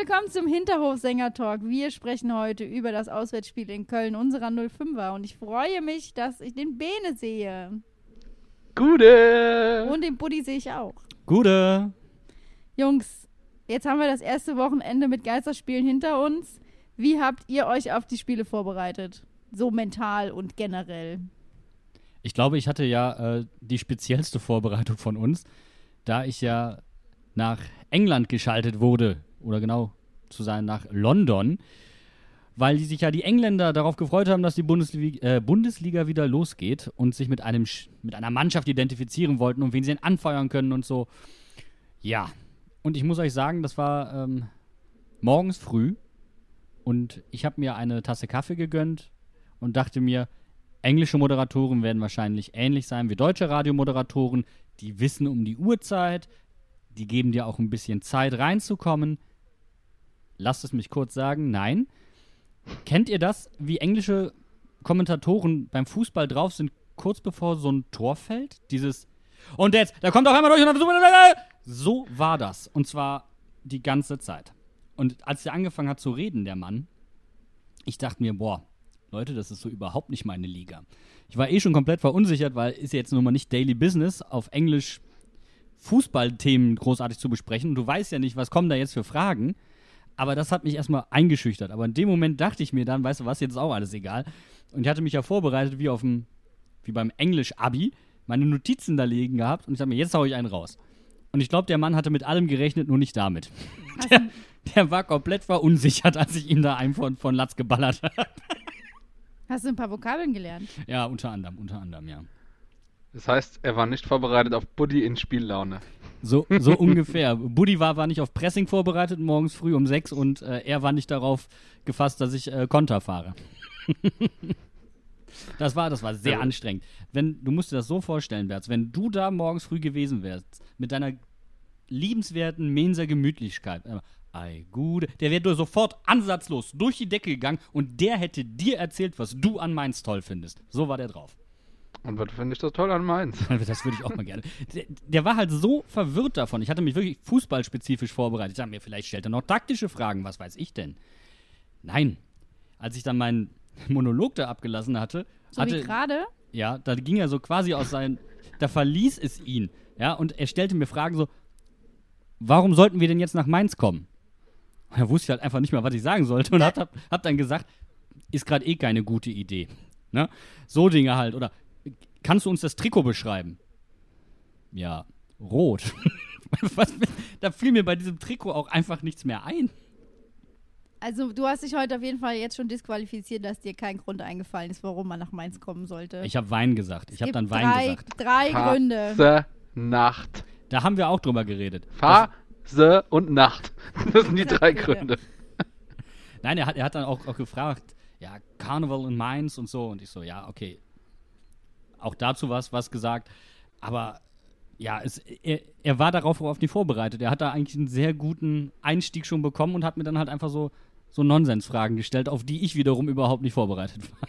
Willkommen zum Hinterhof-Sänger-Talk. Wir sprechen heute über das Auswärtsspiel in Köln unserer 05er und ich freue mich, dass ich den Bene sehe. Gute! Und den Buddy sehe ich auch. Gute. Jungs, jetzt haben wir das erste Wochenende mit Geisterspielen hinter uns. Wie habt ihr euch auf die Spiele vorbereitet? So mental und generell. Ich glaube, ich hatte ja äh, die speziellste Vorbereitung von uns, da ich ja nach England geschaltet wurde, oder genau zu sein, nach London, weil die sich ja die Engländer darauf gefreut haben, dass die Bundesliga, äh, Bundesliga wieder losgeht und sich mit, einem, mit einer Mannschaft identifizieren wollten und wen sie denn anfeuern können und so. Ja, und ich muss euch sagen, das war ähm, morgens früh und ich habe mir eine Tasse Kaffee gegönnt und dachte mir, englische Moderatoren werden wahrscheinlich ähnlich sein wie deutsche Radiomoderatoren. Die wissen um die Uhrzeit, die geben dir auch ein bisschen Zeit reinzukommen. Lasst es mich kurz sagen, nein. Kennt ihr das, wie englische Kommentatoren beim Fußball drauf sind, kurz bevor so ein Tor fällt? Dieses und jetzt, da kommt auch einmal durch und dann so war das und zwar die ganze Zeit. Und als er angefangen hat zu reden, der Mann, ich dachte mir, boah, Leute, das ist so überhaupt nicht meine Liga. Ich war eh schon komplett verunsichert, weil ist jetzt nun mal nicht Daily Business auf Englisch Fußballthemen großartig zu besprechen. Und du weißt ja nicht, was kommen da jetzt für Fragen. Aber das hat mich erstmal eingeschüchtert. Aber in dem Moment dachte ich mir dann, weißt du was, jetzt ist auch alles egal. Und ich hatte mich ja vorbereitet, wie auf dem, wie beim Englisch-Abi, meine Notizen da liegen gehabt und ich dachte mir, jetzt hau ich einen raus. Und ich glaube, der Mann hatte mit allem gerechnet, nur nicht damit. Der, der war komplett verunsichert, als ich ihm da einen von, von Latz geballert habe. hast du ein paar Vokabeln gelernt? Ja, unter anderem, unter anderem, ja. Das heißt, er war nicht vorbereitet auf Buddy in Spiellaune. So, so ungefähr. Buddy war, war nicht auf Pressing vorbereitet morgens früh um sechs und äh, er war nicht darauf gefasst, dass ich äh, Konter fahre. das war, das war sehr Ja. anstrengend. Wenn, du musst dir das so vorstellen, Berz, wenn du da morgens früh gewesen wärst, mit deiner liebenswerten Menser Gemütlichkeit, äh, ei, gute, der wäre sofort ansatzlos durch die Decke gegangen und der hätte dir erzählt, was du an Mainz toll findest. So war der drauf. Und was finde ich das toll an Mainz? Das würde ich auch mal gerne. Der, der war halt so verwirrt davon. Ich hatte mich wirklich fußballspezifisch vorbereitet. Ich dachte mir, vielleicht stellt er noch taktische Fragen, was weiß ich denn? Nein. Als ich dann meinen Monolog da abgelassen hatte, So hatte wie gerade? ja, da ging er so quasi aus seinen, da verließ es ihn, ja, und er stellte mir Fragen so, warum sollten wir denn jetzt nach Mainz kommen? Und da wusste ich halt einfach nicht mehr, was ich sagen sollte und hab, hab, hab dann gesagt, ist gerade eh keine gute Idee, ne? So Dinge halt, oder kannst du uns das Trikot beschreiben? Ja, rot. was, da fiel mir bei diesem Trikot auch einfach nichts mehr ein. Also du hast dich heute auf jeden Fall jetzt schon disqualifiziert, dass dir kein Grund eingefallen ist, warum man nach Mainz kommen sollte. Ich habe Wein gesagt. Ich habe dann Wein drei, gesagt. Drei Gründe. Phase, Nacht. Da haben wir auch drüber geredet. Phase und Nacht. Das sind die drei. Gründe. Nein, er hat, er hat dann auch, auch gefragt, ja, Carnival in Mainz und so. Und ich so, ja, okay. Auch dazu was, was gesagt. Aber ja, es, er, er war darauf auf nicht vorbereitet. Er hat da eigentlich einen sehr guten Einstieg schon bekommen und hat mir dann halt einfach so, so Nonsensfragen gestellt, auf die ich wiederum überhaupt nicht vorbereitet war.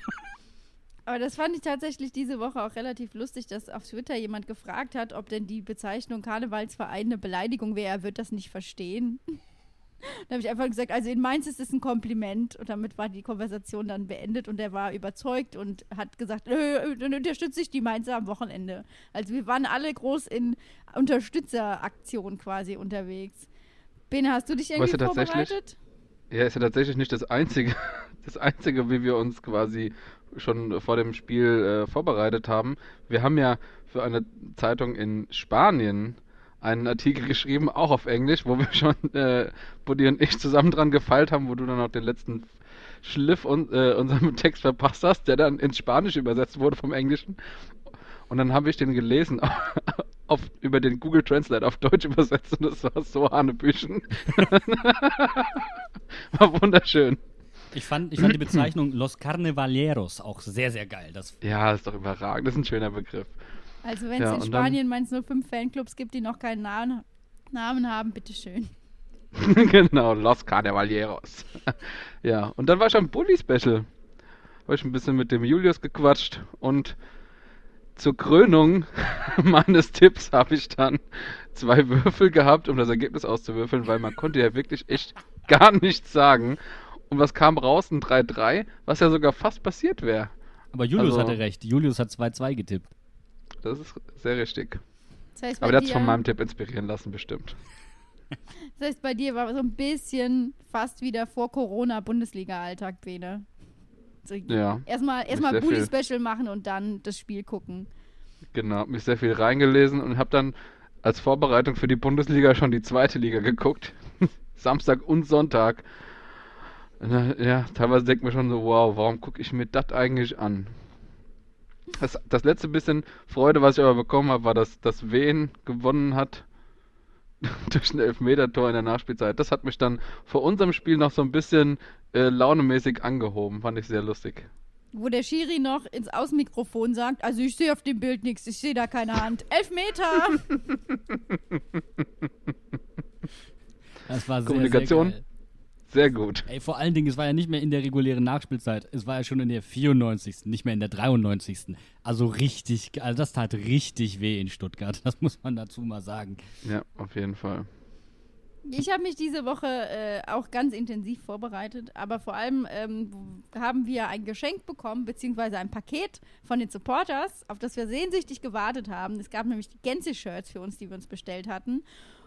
Aber das fand ich tatsächlich diese Woche auch relativ lustig, dass auf Twitter jemand gefragt hat, ob denn die Bezeichnung Karnevalsverein eine Beleidigung wäre. Er wird das nicht verstehen. Da habe ich einfach gesagt, also in Mainz ist es ein Kompliment und damit war die Konversation dann beendet und er war überzeugt und hat gesagt, äh, dann unterstütze ich die Mainzer am Wochenende. Also wir waren alle groß in Unterstützeraktion quasi unterwegs. Bene, hast du dich irgendwie Weißt du vorbereitet? Ja, ist ja tatsächlich nicht das Einzige, das Einzige, wie wir uns quasi schon vor dem Spiel äh, vorbereitet haben. Wir haben ja für eine Zeitung in Spanien einen Artikel geschrieben, auch auf Englisch, wo wir schon, äh, Buddy und ich zusammen dran gefeilt haben, wo du dann noch den letzten Schliff un äh, unserem Text verpasst hast, der dann ins Spanische übersetzt wurde vom Englischen. Und dann habe ich den gelesen auf, über den Google Translate auf Deutsch übersetzt und das war so Hanebüchen. war wunderschön. Ich fand, ich fand die Bezeichnung Los Carnevaleros auch sehr, sehr geil. Das Ja, ist doch überragend. Das ist ein schöner Begriff. Also wenn es Ja, in Spanien Mainz 05 Fanclubs gibt, die noch keinen Namen, Namen haben, bitteschön. genau, Los Carnevaleros. ja, und dann war ich am Bully-Special. Habe ich ein bisschen mit dem Julius gequatscht und zur Krönung meines Tipps habe ich dann zwei Würfel gehabt, um das Ergebnis auszuwürfeln, weil man konnte ja wirklich echt gar nichts sagen. Und was kam raus? Ein 3-3, was ja sogar fast passiert wäre. aber Julius Also- hatte recht. Julius hat 2-2 getippt. Das ist sehr richtig. Das heißt, Aber der hat sich von meinem Tipp inspirieren lassen, bestimmt. das heißt, bei dir war so ein bisschen fast wieder vor Corona Bundesliga-Alltag, Bene. So, Ja. Erstmal erstmal Bully-Special machen und dann das Spiel gucken. Genau, mich sehr viel reingelesen und habe dann als Vorbereitung für die Bundesliga schon die zweite Liga geguckt. Samstag und Sonntag. Ja, teilweise denkt man schon so, wow, warum gucke ich mir das eigentlich an? Das, das letzte bisschen Freude, was ich aber bekommen habe, war, dass, dass Wien gewonnen hat durch ein Elfmeter-Tor in der Nachspielzeit. Das hat mich dann vor unserem Spiel noch so ein bisschen äh, launemäßig angehoben. Fand ich sehr lustig. Wo der Schiri noch ins Außenmikrofon sagt, also ich sehe auf dem Bild nichts, ich sehe da keine Hand. Elf Meter! Das war sehr, Kommunikation? Sehr geil. Sehr gut. Ey, vor allen Dingen, es war ja nicht mehr in der regulären Nachspielzeit. Es war ja schon in der 94. Nicht mehr in der 93. Also richtig, also das tat richtig weh in Stuttgart. Das muss man dazu mal sagen. Ja, auf jeden Fall. Ich habe mich diese Woche äh, auch ganz intensiv vorbereitet, aber vor allem ähm, haben wir ein Geschenk bekommen, beziehungsweise ein Paket von den Supporters, auf das wir sehnsüchtig gewartet haben. Es gab nämlich die Gänse-Shirts für uns, die wir uns bestellt hatten.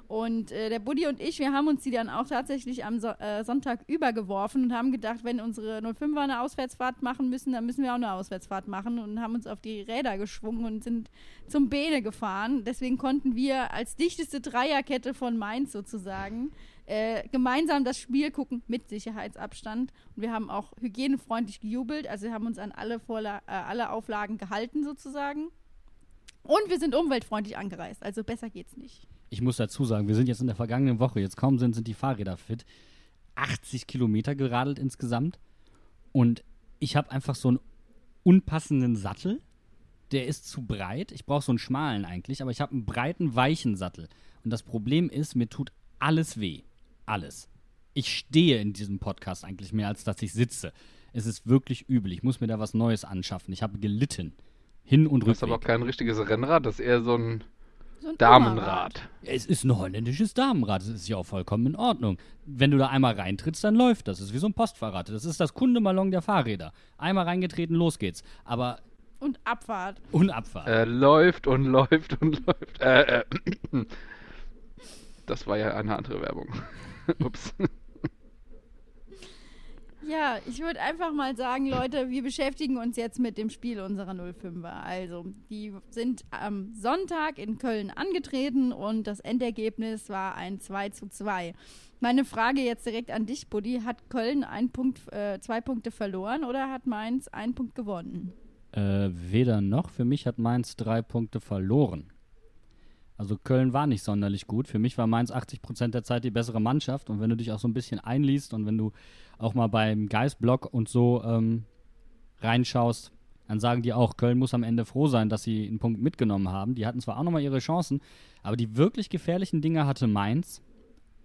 Und äh, der Buddy und ich, wir haben uns die dann auch tatsächlich am so äh, Sonntag übergeworfen und haben gedacht, wenn unsere 05er eine Auswärtsfahrt machen müssen, dann müssen wir auch eine Auswärtsfahrt machen und haben uns auf die Räder geschwungen und sind zum Bene gefahren. Deswegen konnten wir als dichteste Dreierkette von Mainz sozusagen äh, gemeinsam das Spiel gucken mit Sicherheitsabstand. Und wir haben auch hygienefreundlich gejubelt. Also wir haben uns an alle, Vorla äh, alle Auflagen gehalten sozusagen. Und wir sind umweltfreundlich angereist. Also besser geht's nicht. Ich muss dazu sagen, wir sind jetzt in der vergangenen Woche, jetzt kaum sind, sind die Fahrräder fit. 80 Kilometer geradelt insgesamt. Und ich habe einfach so einen unpassenden Sattel. Der ist zu breit. Ich brauche so einen schmalen eigentlich, aber ich habe einen breiten, weichen Sattel. Und das Problem ist, mir tut alles weh. Alles. Ich stehe in diesem Podcast eigentlich mehr, als dass ich sitze. Es ist wirklich übel. Ich muss mir da was Neues anschaffen. Ich habe gelitten. Hin und Du hast aber auch kein richtiges Rennrad, das ist eher so ein So ein Damenrad. Es ist ein holländisches Damenrad. Das ist ja auch vollkommen in Ordnung. Wenn du da einmal reintrittst, dann läuft das. Das ist wie so ein Postfahrrad. Das ist das Kundemalon der Fahrräder. Einmal reingetreten, los geht's. Aber Und Abfahrt. unabfahrt. Äh, läuft und läuft und läuft. Äh, äh. Das war ja eine andere Werbung. Ups. Ja, ich würde einfach mal sagen, Leute, wir beschäftigen uns jetzt mit dem Spiel unserer 05er. Also, die sind am Sonntag in Köln angetreten und das Endergebnis war ein 2 zu 2. Meine Frage jetzt direkt an dich, Buddy. Hat Köln ein Punkt, äh, zwei Punkte verloren oder hat Mainz einen Punkt gewonnen? Äh, weder noch. Für mich hat Mainz drei Punkte verloren. Also Köln war nicht sonderlich gut. Für mich war Mainz 80% der Zeit die bessere Mannschaft. Und wenn du dich auch so ein bisschen einliest und wenn du auch mal beim Geistblock und so ähm, reinschaust, dann sagen die auch, Köln muss am Ende froh sein, dass sie einen Punkt mitgenommen haben. Die hatten zwar auch nochmal ihre Chancen, aber die wirklich gefährlichen Dinge hatte Mainz.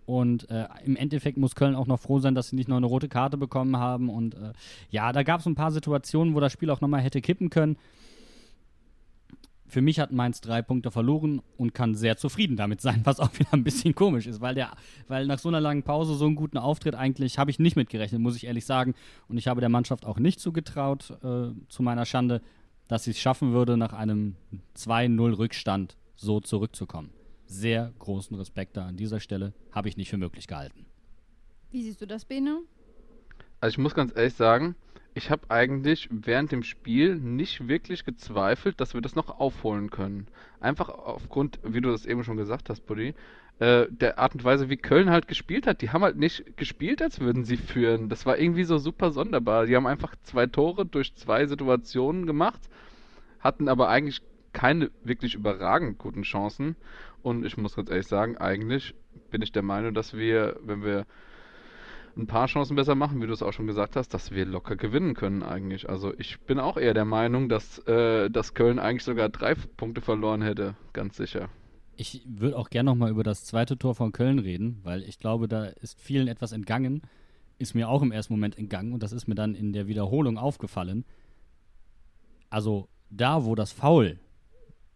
Und äh, im Endeffekt muss Köln auch noch froh sein, dass sie nicht noch eine rote Karte bekommen haben. Und äh, ja, da gab es ein paar Situationen, wo das Spiel auch nochmal hätte kippen können. Für mich hat Mainz drei Punkte verloren und kann sehr zufrieden damit sein, was auch wieder ein bisschen komisch ist, weil, der, weil nach so einer langen Pause so einen guten Auftritt eigentlich habe ich nicht mitgerechnet, muss ich ehrlich sagen. Und ich habe der Mannschaft auch nicht zugetraut, äh, zu meiner Schande, dass sie es schaffen würde, nach einem 2-0 Rückstand so zurückzukommen. Sehr großen Respekt da an dieser Stelle, habe ich nicht für möglich gehalten. Wie siehst du das, Bene? Also ich muss ganz ehrlich sagen, ich habe eigentlich während dem Spiel nicht wirklich gezweifelt, dass wir das noch aufholen können. Einfach aufgrund, wie du das eben schon gesagt hast, Buddy, äh, der Art und Weise, wie Köln halt gespielt hat. Die haben halt nicht gespielt, als würden sie führen. Das war irgendwie so super sonderbar. Die haben einfach zwei Tore durch zwei Situationen gemacht, hatten aber eigentlich keine wirklich überragend guten Chancen. Und ich muss ganz ehrlich sagen, eigentlich bin ich der Meinung, dass wir, wenn wir ein paar Chancen besser machen, wie du es auch schon gesagt hast, dass wir locker gewinnen können eigentlich. Also ich bin auch eher der Meinung, dass, äh, dass Köln eigentlich sogar drei Punkte verloren hätte, ganz sicher. Ich würde auch gerne nochmal über das zweite Tor von Köln reden, weil ich glaube, da ist vielen etwas entgangen. Ist mir auch im ersten Moment entgangen und das ist mir dann in der Wiederholung aufgefallen. Also da, wo das Foul,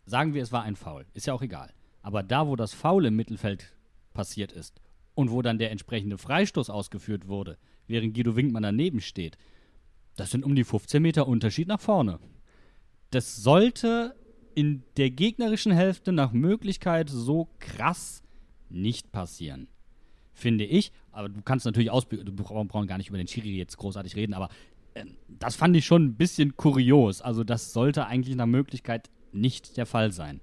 sagen wir, es war ein Foul, ist ja auch egal. Aber da, wo das Foul im Mittelfeld passiert ist und wo dann der entsprechende Freistoß ausgeführt wurde, während Guido Winkmann daneben steht, das sind um die 15 Meter Unterschied nach vorne. Das sollte in der gegnerischen Hälfte nach Möglichkeit so krass nicht passieren. Finde ich. Aber du kannst natürlich aus, du brauchst gar nicht über den Schiri jetzt großartig reden, aber äh, das fand ich schon ein bisschen kurios. Also das sollte eigentlich nach Möglichkeit nicht der Fall sein.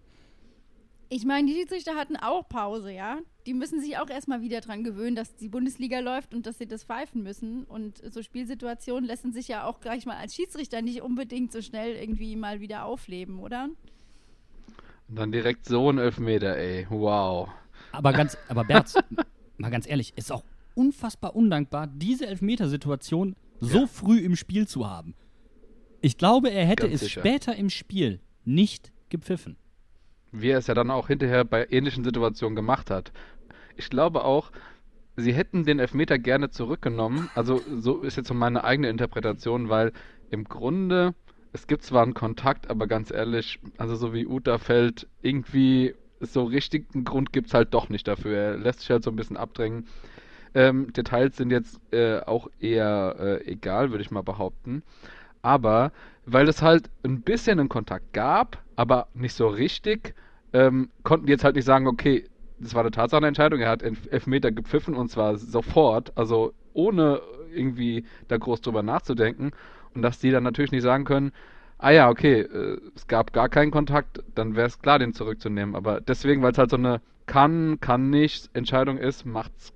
Ich meine, die Schiedsrichter hatten auch Pause, ja. Die müssen sich auch erstmal wieder dran gewöhnen, dass die Bundesliga läuft und dass sie das pfeifen müssen. Und so Spielsituationen lassen sich ja auch gleich mal als Schiedsrichter nicht unbedingt so schnell irgendwie mal wieder aufleben, oder? Und dann direkt so ein Elfmeter, ey. Wow. Aber ganz, aber Berz, mal ganz ehrlich, ist auch unfassbar undankbar, diese Elfmetersituation so ja. früh im Spiel zu haben. Ich glaube, er hätte ganz es sicher. später im Spiel nicht gepfiffen wie er es ja dann auch hinterher bei ähnlichen Situationen gemacht hat. Ich glaube auch, sie hätten den Elfmeter gerne zurückgenommen. Also so ist jetzt meine eigene Interpretation, weil im Grunde, es gibt zwar einen Kontakt, aber ganz ehrlich, also so wie Uta fällt, irgendwie so richtigen Grund gibt es halt doch nicht dafür. Er lässt sich halt so ein bisschen abdrängen. Ähm, Details sind jetzt äh, auch eher äh, egal, würde ich mal behaupten. Aber weil es halt ein bisschen einen Kontakt gab, aber nicht so richtig, ähm, konnten die jetzt halt nicht sagen, okay, das war eine Tatsachenentscheidung, er hat Elfmeter gepfiffen und zwar sofort, also ohne irgendwie da groß drüber nachzudenken. Und dass die dann natürlich nicht sagen können, ah ja, okay, äh, es gab gar keinen Kontakt, dann wäre es klar, den zurückzunehmen. Aber deswegen, weil es halt so eine kann, kann nicht Entscheidung ist, macht's,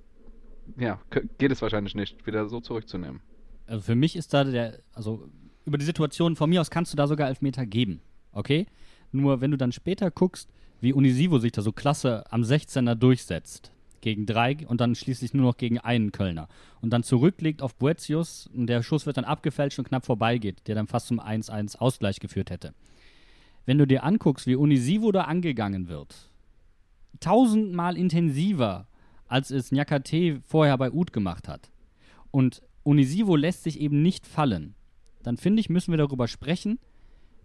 ja, geht es wahrscheinlich nicht, wieder so zurückzunehmen. Also für mich ist da der, also über die Situation von mir aus kannst du da sogar Elfmeter geben, okay? Nur wenn du dann später guckst, wie Unisivo sich da so klasse am 16er durchsetzt gegen drei und dann schließlich nur noch gegen einen Kölner. Und dann zurücklegt auf Boetius und der Schuss wird dann abgefälscht und knapp vorbeigeht, der dann fast zum 1-1 Ausgleich geführt hätte. Wenn du dir anguckst, wie Unisivo da angegangen wird, tausendmal intensiver, als es Nyakate vorher bei Ud gemacht hat. Und Unisivo lässt sich eben nicht fallen. Dann finde ich, müssen wir darüber sprechen,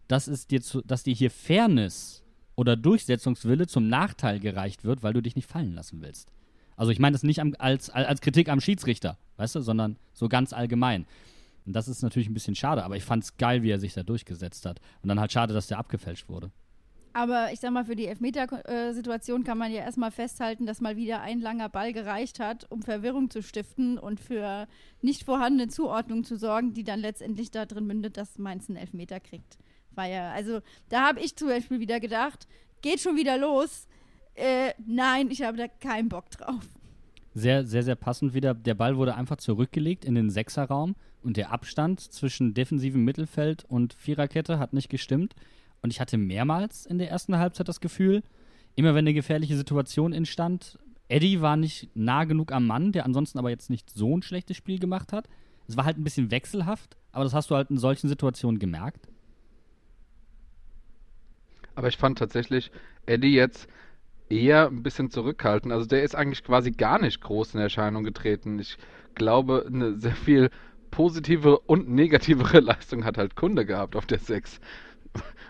dass, es dir zu, dass dir hier Fairness oder Durchsetzungswille zum Nachteil gereicht wird, weil du dich nicht fallen lassen willst. Also ich meine das nicht am, als, als Kritik am Schiedsrichter, weißt du, sondern so ganz allgemein. Und das ist natürlich ein bisschen schade, aber ich fand es geil, wie er sich da durchgesetzt hat. Und dann halt schade, dass der abgefälscht wurde. Aber ich sag mal, für die Elfmeter-Situation kann man ja erstmal festhalten, dass mal wieder ein langer Ball gereicht hat, um Verwirrung zu stiften und für nicht vorhandene Zuordnung zu sorgen, die dann letztendlich darin mündet, dass Mainz einen Elfmeter kriegt. Feier. Also da habe ich zum Beispiel wieder gedacht, geht schon wieder los. Äh, nein, ich habe da keinen Bock drauf. Sehr, sehr, sehr passend wieder. Der Ball wurde einfach zurückgelegt in den Sechserraum und der Abstand zwischen defensivem Mittelfeld und Viererkette hat nicht gestimmt. Und ich hatte mehrmals in der ersten Halbzeit das Gefühl, immer wenn eine gefährliche Situation entstand, Eddie war nicht nah genug am Mann, der ansonsten aber jetzt nicht so ein schlechtes Spiel gemacht hat. Es war halt ein bisschen wechselhaft, aber das hast du halt in solchen Situationen gemerkt. Aber ich fand tatsächlich Eddie jetzt eher ein bisschen zurückhaltend. Also der ist eigentlich quasi gar nicht groß in Erscheinung getreten. Ich glaube, eine sehr viel positive und negativere Leistung hat halt Kunde gehabt auf der 6.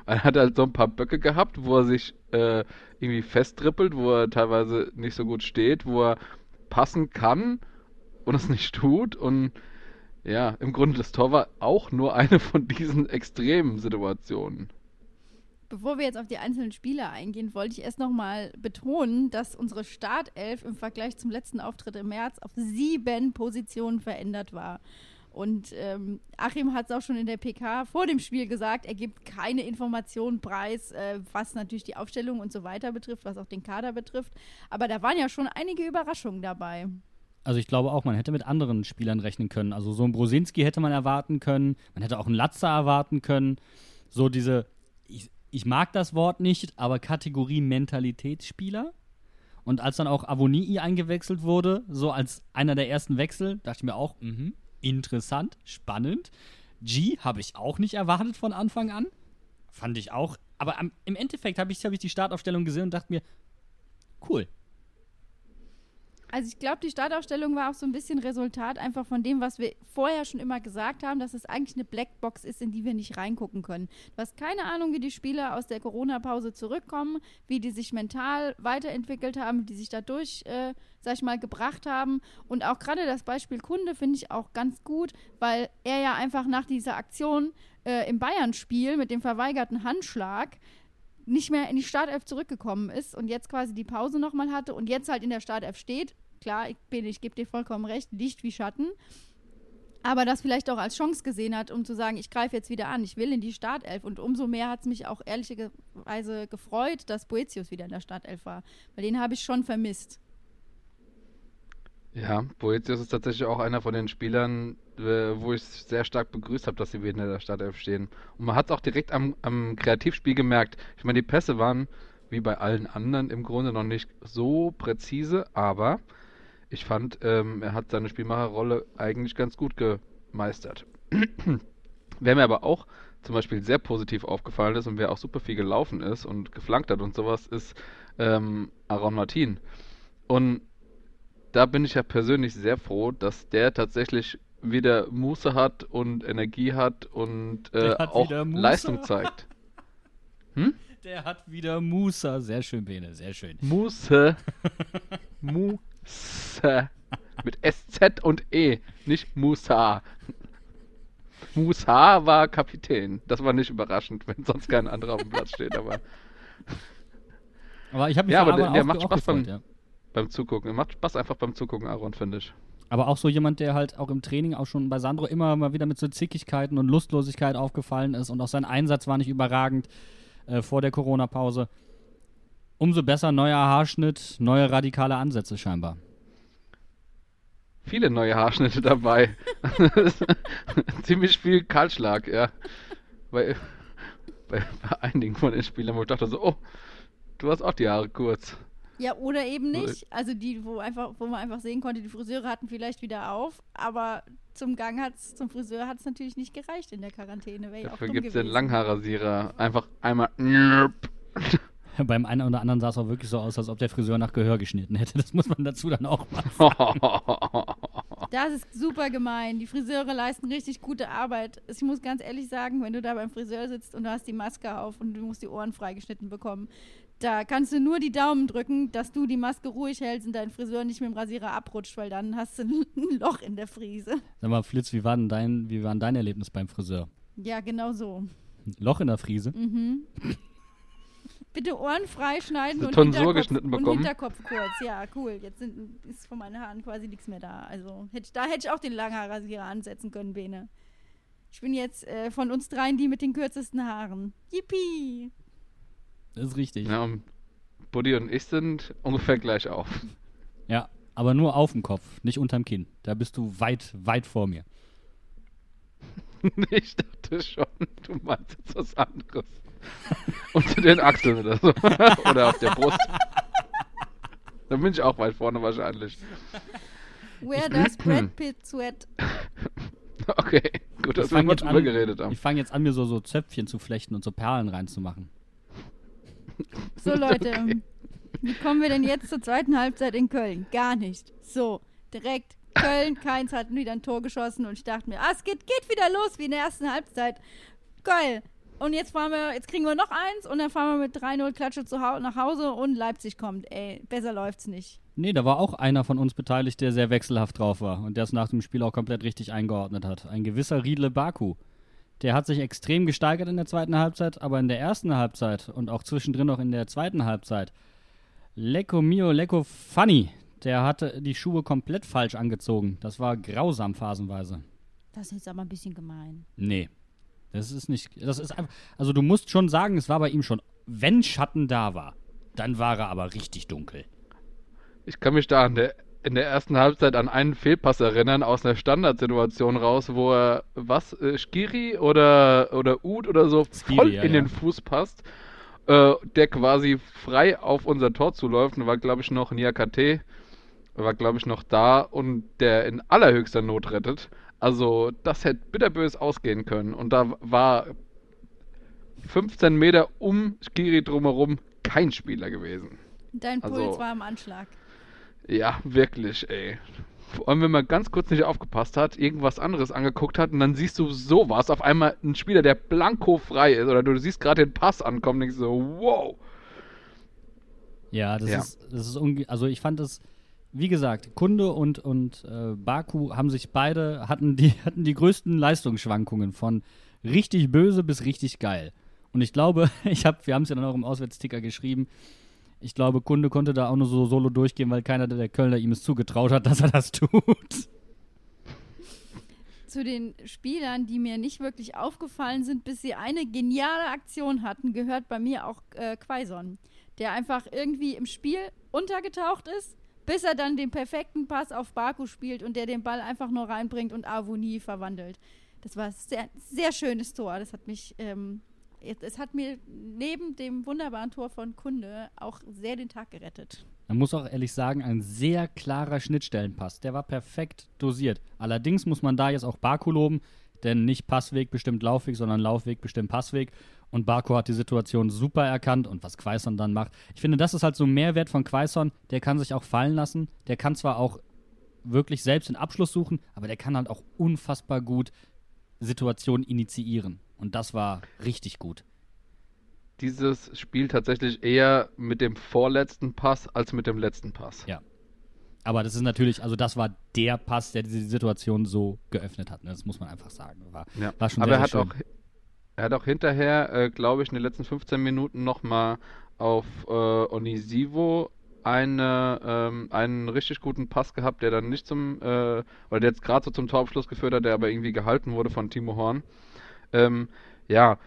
Er hat halt so ein paar Böcke gehabt, wo er sich äh, irgendwie festtrippelt, wo er teilweise nicht so gut steht, wo er passen kann und es nicht tut. Und ja, im Grunde das Tor war auch nur eine von diesen extremen Situationen. Bevor wir jetzt auf die einzelnen Spieler eingehen, wollte ich erst nochmal betonen, dass unsere Startelf im Vergleich zum letzten Auftritt im März auf sieben Positionen verändert war. Und ähm, Achim hat es auch schon in der PK vor dem Spiel gesagt, er gibt keine Informationen preis, äh, was natürlich die Aufstellung und so weiter betrifft, was auch den Kader betrifft. Aber da waren ja schon einige Überraschungen dabei. Also ich glaube auch, man hätte mit anderen Spielern rechnen können. Also so ein Brosinski hätte man erwarten können, man hätte auch einen Latzer erwarten können. So diese, ich, mag das Wort nicht, aber Kategorie Mentalitätsspieler. Und als dann auch Avonii eingewechselt wurde, so als einer der ersten Wechsel, dachte ich mir auch, mh, interessant, spannend. G habe ich auch nicht erwartet von Anfang an. Fand ich auch. Aber am, im Endeffekt habe ich, hab ich die Startaufstellung gesehen und dachte mir, cool. Also ich glaube, die Startaufstellung war auch so ein bisschen Resultat einfach von dem, was wir vorher schon immer gesagt haben, dass es eigentlich eine Blackbox ist, in die wir nicht reingucken können. Du hast keine Ahnung, wie die Spieler aus der Corona-Pause zurückkommen, wie die sich mental weiterentwickelt haben, wie die sich dadurch, äh, sag ich mal, gebracht haben. Und auch gerade das Beispiel Kunde finde ich auch ganz gut, weil er ja einfach nach dieser Aktion äh, im Bayern-Spiel mit dem verweigerten Handschlag nicht mehr in die Startelf zurückgekommen ist und jetzt quasi die Pause nochmal hatte und jetzt halt in der Startelf steht. Klar, ich, bin, ich gebe dir vollkommen recht, Licht wie Schatten. Aber das vielleicht auch als Chance gesehen hat, um zu sagen, ich greife jetzt wieder an, ich will in die Startelf. Und umso mehr hat es mich auch ehrlicherweise gefreut, dass Boetius wieder in der Startelf war. Weil den habe ich schon vermisst. Ja, Boetius ist tatsächlich auch einer von den Spielern, äh, wo ich sehr stark begrüßt habe, dass sie wieder in der Startelf stehen. Und man hat es auch direkt am, am Kreativspiel gemerkt. Ich meine, die Pässe waren wie bei allen anderen im Grunde noch nicht so präzise, aber ich fand, ähm, er hat seine Spielmacherrolle eigentlich ganz gut gemeistert. wer mir aber auch zum Beispiel sehr positiv aufgefallen ist und wer auch super viel gelaufen ist und geflankt hat und sowas, ist ähm, Aaron Martin. Und da bin ich ja persönlich sehr froh, dass der tatsächlich wieder Muße hat und Energie hat und äh, hat auch Muße. Leistung zeigt. Hm? Der hat wieder Musa. Sehr schön, Bene, sehr schön. Muße. Muße. Mit SZ und E, nicht Musa. Musa war Kapitän. Das war nicht überraschend, wenn sonst kein anderer auf dem Platz steht, aber Aber ich habe mich Ja, aber der- der macht Spaß gefreut, beim- ja. Beim Zugucken. Macht Spaß einfach beim Zugucken, Aaron, finde ich. Aber auch so jemand, der halt auch im Training, auch schon bei Sandro, immer mal wieder mit so Zickigkeiten und Lustlosigkeit aufgefallen ist und auch sein Einsatz war nicht überragend äh, vor der Corona-Pause. Umso besser neuer Haarschnitt, neue radikale Ansätze scheinbar. Viele neue Haarschnitte dabei. Ziemlich viel Kahlschlag, ja. Bei, bei, bei einigen von den Spielern, wo ich dachte so, oh, du hast auch die Haare kurz. Ja, oder eben nicht. Also die, wo einfach, wo man einfach sehen konnte, die Friseure hatten vielleicht wieder auf, aber zum Gang hat's, zum Friseur hat es natürlich nicht gereicht in der Quarantäne. Wäre Dafür gibt es den. Langhaarrasierer. Einfach einmal. Nöp. Beim einen oder anderen sah es auch wirklich so aus, als ob der Friseur nach Gehör geschnitten hätte. Das muss man dazu dann auch mal. Das ist super gemein. Die Friseure leisten richtig gute Arbeit. Ich muss ganz ehrlich sagen, wenn du da beim Friseur sitzt und du hast die Maske auf und du musst die Ohren freigeschnitten bekommen, da kannst du nur die Daumen drücken, dass du die Maske ruhig hältst und dein Friseur nicht mit dem Rasierer abrutscht, weil dann hast du ein Loch in der Friese. Sag mal, Flitz, wie war denn dein, wie war denn dein Erlebnis beim Friseur? Ja, genau so. Loch in der Friese? Mhm. Bitte Ohren freischneiden und, Tonsur Hinterkopf, geschnitten und? Hinterkopf kurz. Ja, cool. Jetzt sind, ist von meinen Haaren quasi nichts mehr da. Also hätte ich, da hätte ich auch den Langhaarrasierer ansetzen können, Bene. Ich bin jetzt äh, von uns dreien die mit den kürzesten Haaren. Yippie! Das ist richtig. Ja, und Buddy und ich sind ungefähr gleich auf. Ja, aber nur auf dem Kopf, nicht unterm Kinn. Da bist du weit, weit vor mir. Ich dachte schon, du meinst jetzt was anderes. Unter den Achseln oder so. oder auf der Brust. Da bin ich auch weit vorne wahrscheinlich. Where does Brad Pitt sweat? Okay, gut, dass wir mal drüber an- geredet haben. Ich fange jetzt an, mir so, so Zöpfchen zu flechten und so Perlen reinzumachen. So, Leute. Wie kommen wir denn jetzt zur zweiten Halbzeit in Köln? Gar nicht. So, direkt Köln, Keins hat wieder ein Tor geschossen und ich dachte mir, ah, es geht, geht wieder los wie in der ersten Halbzeit. Geil. Und jetzt fahren wir, jetzt kriegen wir noch eins und dann fahren wir mit 3-0 Klatsche zu hau nach Hause und Leipzig kommt. Ey, besser läuft's nicht. Nee, da war auch einer von uns beteiligt, der sehr wechselhaft drauf war und der es nach dem Spiel auch komplett richtig eingeordnet hat. Ein gewisser Riedle Baku. Der hat sich extrem gesteigert in der zweiten Halbzeit, aber in der ersten Halbzeit und auch zwischendrin noch in der zweiten Halbzeit. Lecco mio, lecco funny. Der hatte die Schuhe komplett falsch angezogen. Das war grausam phasenweise. Das ist jetzt aber ein bisschen gemein. Nee. Das ist nicht. Das ist einfach. Also du musst schon sagen, es war bei ihm schon, wenn Schatten da war, dann war er aber richtig dunkel. Ich kann mich da an der, in der ersten Halbzeit an einen Fehlpass erinnern aus einer Standardsituation raus, wo er was, äh, Skiri oder, oder Ud oder so Skiri, voll ja, in ja. den Fuß passt, äh, der quasi frei auf unser Tor zuläuft und war, glaube ich, noch Niakate, war, glaube ich, noch da und der in allerhöchster Not rettet. Also, das hätte bitterbös ausgehen können. Und da war 15 Meter um Skiri drumherum kein Spieler gewesen. Dein Puls Also- war im Anschlag. Ja, wirklich, ey. Vor allem, wenn man ganz kurz nicht aufgepasst hat, irgendwas anderes angeguckt hat und dann siehst du sowas, auf einmal ein Spieler, der blanko frei ist, oder du siehst gerade den Pass ankommen und denkst so, wow. Ja, das Ja. ist, das ist unge also ich fand es, wie gesagt, Kunde und, und äh, Baku haben sich beide, hatten die, hatten die größten Leistungsschwankungen von richtig böse bis richtig geil. Und ich glaube, ich hab, wir haben es ja dann auch im Auswärtsticker geschrieben, ich glaube, Kunde konnte da auch nur so solo durchgehen, weil keiner der Kölner ihm es zugetraut hat, dass er das tut. Zu den Spielern, die mir nicht wirklich aufgefallen sind, bis sie eine geniale Aktion hatten, gehört bei mir auch äh, Quaison, der einfach irgendwie im Spiel untergetaucht ist, bis er dann den perfekten Pass auf Baku spielt und der den Ball einfach nur reinbringt und Avonie verwandelt. Das war ein sehr, sehr schönes Tor. Das hat mich, ähm, es, hat mir neben dem wunderbaren Tor von Kunde auch sehr den Tag gerettet. Man muss auch ehrlich sagen, ein sehr klarer Schnittstellenpass. Der war perfekt dosiert. Allerdings muss man da jetzt auch Baku loben, denn nicht Passweg bestimmt Laufweg, sondern Laufweg bestimmt Passweg. Und Baku hat die Situation super erkannt und was Quaison dann macht. Ich finde, das ist halt so ein Mehrwert von Quaison. Der kann sich auch fallen lassen. Der kann zwar auch wirklich selbst den Abschluss suchen, aber der kann halt auch unfassbar gut Situationen initiieren. Und das war richtig gut. Dieses Spiel tatsächlich eher mit dem vorletzten Pass als mit dem letzten Pass. Ja. Aber das ist natürlich, also das war der Pass, der diese Situation so geöffnet hat. Ne? Das muss man einfach sagen. War, Ja. war schon Aber sehr, er hat sehr auch, er hat auch hinterher, äh, glaube ich, in den letzten 15 Minuten nochmal auf äh, Onisivo eine, ähm, einen richtig guten Pass gehabt, der dann nicht zum, äh, oder der jetzt gerade so zum Torabschluss geführt hat, der aber irgendwie gehalten wurde von Timo Horn. Ähm, ja,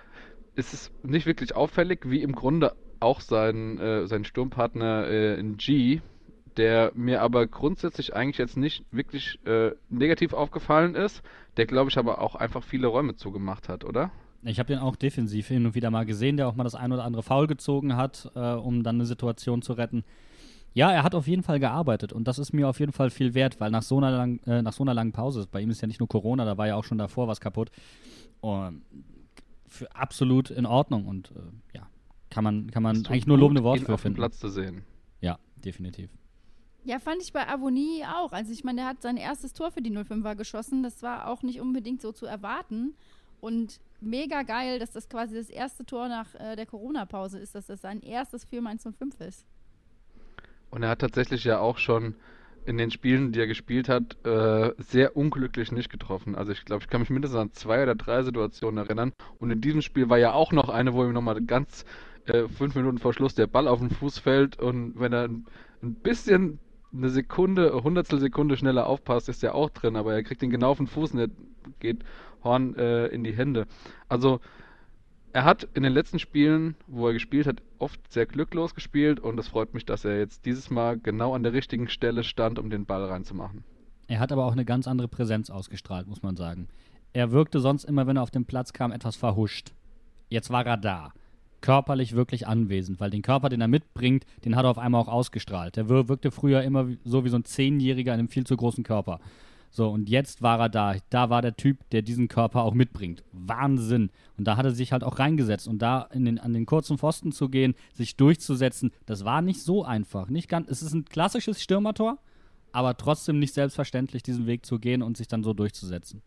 es ist nicht wirklich auffällig, wie im Grunde auch sein, äh, sein Sturmpartner äh, in G, der mir aber grundsätzlich eigentlich jetzt nicht wirklich äh, negativ aufgefallen ist, der glaube ich aber auch einfach viele Räume zugemacht hat, oder? Ich habe den auch defensiv hin und wieder mal gesehen, der auch mal das ein oder andere Foul gezogen hat, äh, um dann eine Situation zu retten. Ja, er hat auf jeden Fall gearbeitet und das ist mir auf jeden Fall viel wert, weil nach so einer, lang, äh, nach so einer langen Pause, bei ihm ist ja nicht nur Corona, da war ja auch schon davor was kaputt, und für absolut in Ordnung und äh, ja, kann man, kann man eigentlich nur lobende Worte für finden. Platz zu sehen. Ja, definitiv. Ja, fand ich bei Avonie auch. Also ich meine, der hat sein erstes Tor für die 05er geschossen. Das war auch nicht unbedingt so zu erwarten. Und mega geil, dass das quasi das erste Tor nach äh, der Corona-Pause ist, dass das sein erstes für Mainz 05 ist. Und er hat tatsächlich ja auch schon in den Spielen, die er gespielt hat, äh, sehr unglücklich nicht getroffen. Also ich glaube, ich kann mich mindestens an zwei oder drei Situationen erinnern. Und in diesem Spiel war ja auch noch eine, wo ihm nochmal ganz äh, fünf Minuten vor Schluss der Ball auf den Fuß fällt und wenn er ein, ein bisschen eine Sekunde, Hundertstel Sekunde schneller aufpasst, ist er auch drin, aber er kriegt ihn genau auf den Fuß und er geht Horn äh, in die Hände. Also er hat in den letzten Spielen, wo er gespielt hat, oft sehr glücklos gespielt und es freut mich, dass er jetzt dieses Mal genau an der richtigen Stelle stand, um den Ball reinzumachen. Er hat aber auch eine ganz andere Präsenz ausgestrahlt, muss man sagen. Er wirkte sonst immer, wenn er auf den Platz kam, etwas verhuscht. Jetzt war er da. Körperlich wirklich anwesend, weil den Körper, den er mitbringt, den hat er auf einmal auch ausgestrahlt. Wir- wirkte früher immer so wie so ein Zehnjähriger in einem viel zu großen Körper. So, und jetzt war er da. Da war der Typ, der diesen Körper auch mitbringt. Wahnsinn. Und da hat er sich halt auch reingesetzt. Und da den, an den kurzen Pfosten zu gehen, sich durchzusetzen, das war nicht so einfach. Nicht ganz, es ist ein klassisches Stürmertor, aber trotzdem nicht selbstverständlich, diesen Weg zu gehen und sich dann so durchzusetzen.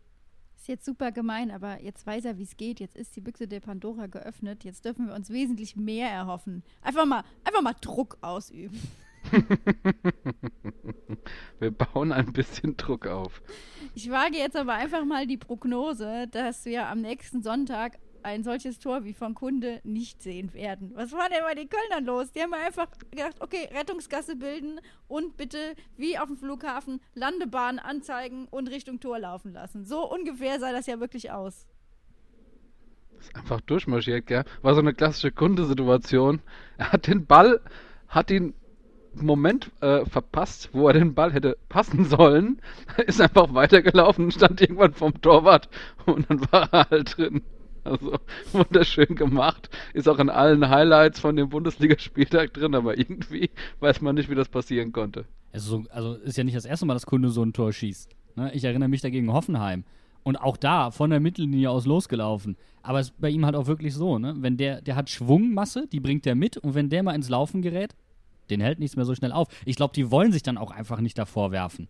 Ist jetzt super gemein, aber jetzt weiß er, wie es geht. Jetzt ist die Büchse der Pandora geöffnet. Jetzt dürfen wir uns wesentlich mehr erhoffen. Einfach mal, einfach mal Druck ausüben. Wir bauen ein bisschen Druck auf. Ich wage jetzt aber einfach mal die Prognose, dass wir am nächsten Sonntag ein solches Tor wie von Kunde nicht sehen werden. Was war denn bei den Kölnern los? Die haben einfach gedacht, okay, Rettungsgasse bilden und bitte wie auf dem Flughafen Landebahn anzeigen und Richtung Tor laufen lassen. So ungefähr sah das ja wirklich aus. Ist einfach durchmarschiert, gell? War so eine klassische Kundesituation. Er hat den Ball, hat ihn Moment äh, verpasst, wo er den Ball hätte passen sollen, ist einfach weitergelaufen, stand irgendwann vom Torwart und dann war er halt drin. Also wunderschön gemacht. Ist auch in allen Highlights von dem Bundesligaspieltag drin, aber irgendwie weiß man nicht, wie das passieren konnte. Also, so, also ist ja nicht das erste Mal, dass Kunde so ein Tor schießt. Ne? Ich erinnere mich dagegen Hoffenheim. Und auch da von der Mittellinie aus losgelaufen. Aber es ist bei ihm halt auch wirklich so, ne? Wenn der, der hat Schwungmasse, die bringt der mit und wenn der mal ins Laufen gerät, den hält nichts mehr so schnell auf. Ich glaube, die wollen sich dann auch einfach nicht davor werfen.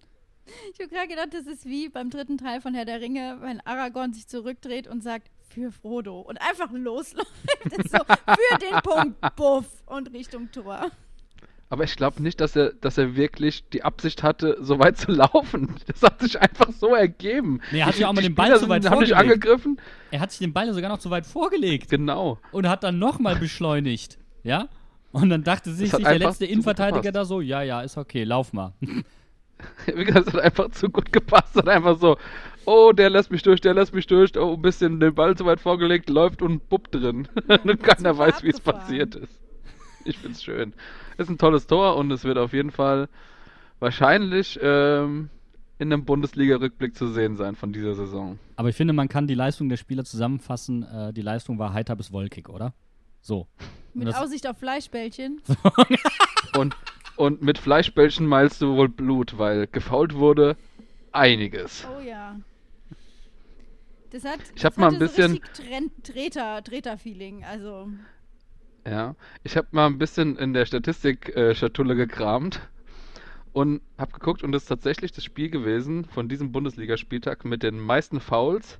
Ich habe gerade gedacht, das ist wie beim dritten Teil von Herr der Ringe, wenn Aragorn sich zurückdreht und sagt, für Frodo und einfach losläuft. so, für den Punkt, buff und Richtung Tor. Aber ich glaube nicht, dass er, dass er wirklich die Absicht hatte, so weit zu laufen. Das hat sich einfach so ergeben. Nee, er hat sich auch mal den Ball zu weit sind- haben nicht vorgelegt. angegriffen. Er hat sich den Ball sogar noch zu weit vorgelegt Genau. und hat dann nochmal beschleunigt. Ja? Und dann dachte sich, Das sich der letzte Innenverteidiger da so, ja, ja, ist okay, lauf mal. Wie gesagt, es hat einfach zu gut gepasst. Hat einfach so, oh, der lässt mich durch, der lässt mich durch. Oh, ein bisschen den Ball zu weit vorgelegt, läuft und bupp drin. und keiner weiß, wie es passiert ist. Ich find's schön. Ist ein tolles Tor und es wird auf jeden Fall wahrscheinlich ähm, in einem Bundesliga-Rückblick zu sehen sein von dieser Saison. Aber ich finde, man kann die Leistung der Spieler zusammenfassen. Äh, die Leistung war heiter bis wolkig, oder? So. Mit das- Aussicht auf Fleischbällchen. Und, und mit Fleischbällchen meinst du wohl Blut, weil gefault wurde einiges. Oh ja. Das hat, Ich das mal ein bisschen- So Tren- Treter, Treter-Feeling. Also, Ja, ich habe mal ein bisschen in der Statistik-Schatulle gekramt und habe geguckt und das ist tatsächlich das Spiel gewesen von diesem Bundesligaspieltag mit den meisten Fouls,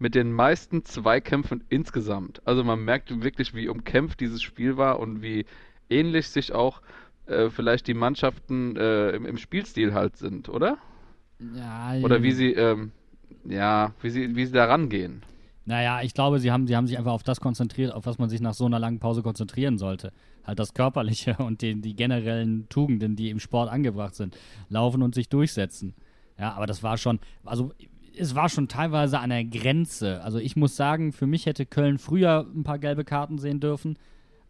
mit den meisten Zweikämpfen insgesamt. Also man merkt wirklich, wie umkämpft dieses Spiel war und wie ähnlich sich auch äh, vielleicht die Mannschaften äh, im, im Spielstil halt sind, oder? ja, Oder wie sie, ähm, ja, wie sie, wie sie da rangehen. Naja, ich glaube, sie haben, sie haben sich einfach auf das konzentriert, auf was man sich nach so einer langen Pause konzentrieren sollte. Halt das Körperliche und die, die generellen Tugenden, die im Sport angebracht sind. Laufen und sich durchsetzen. Ja, aber das war schon, also es war schon teilweise an der Grenze. Also ich muss sagen, für mich hätte Köln früher ein paar gelbe Karten sehen dürfen.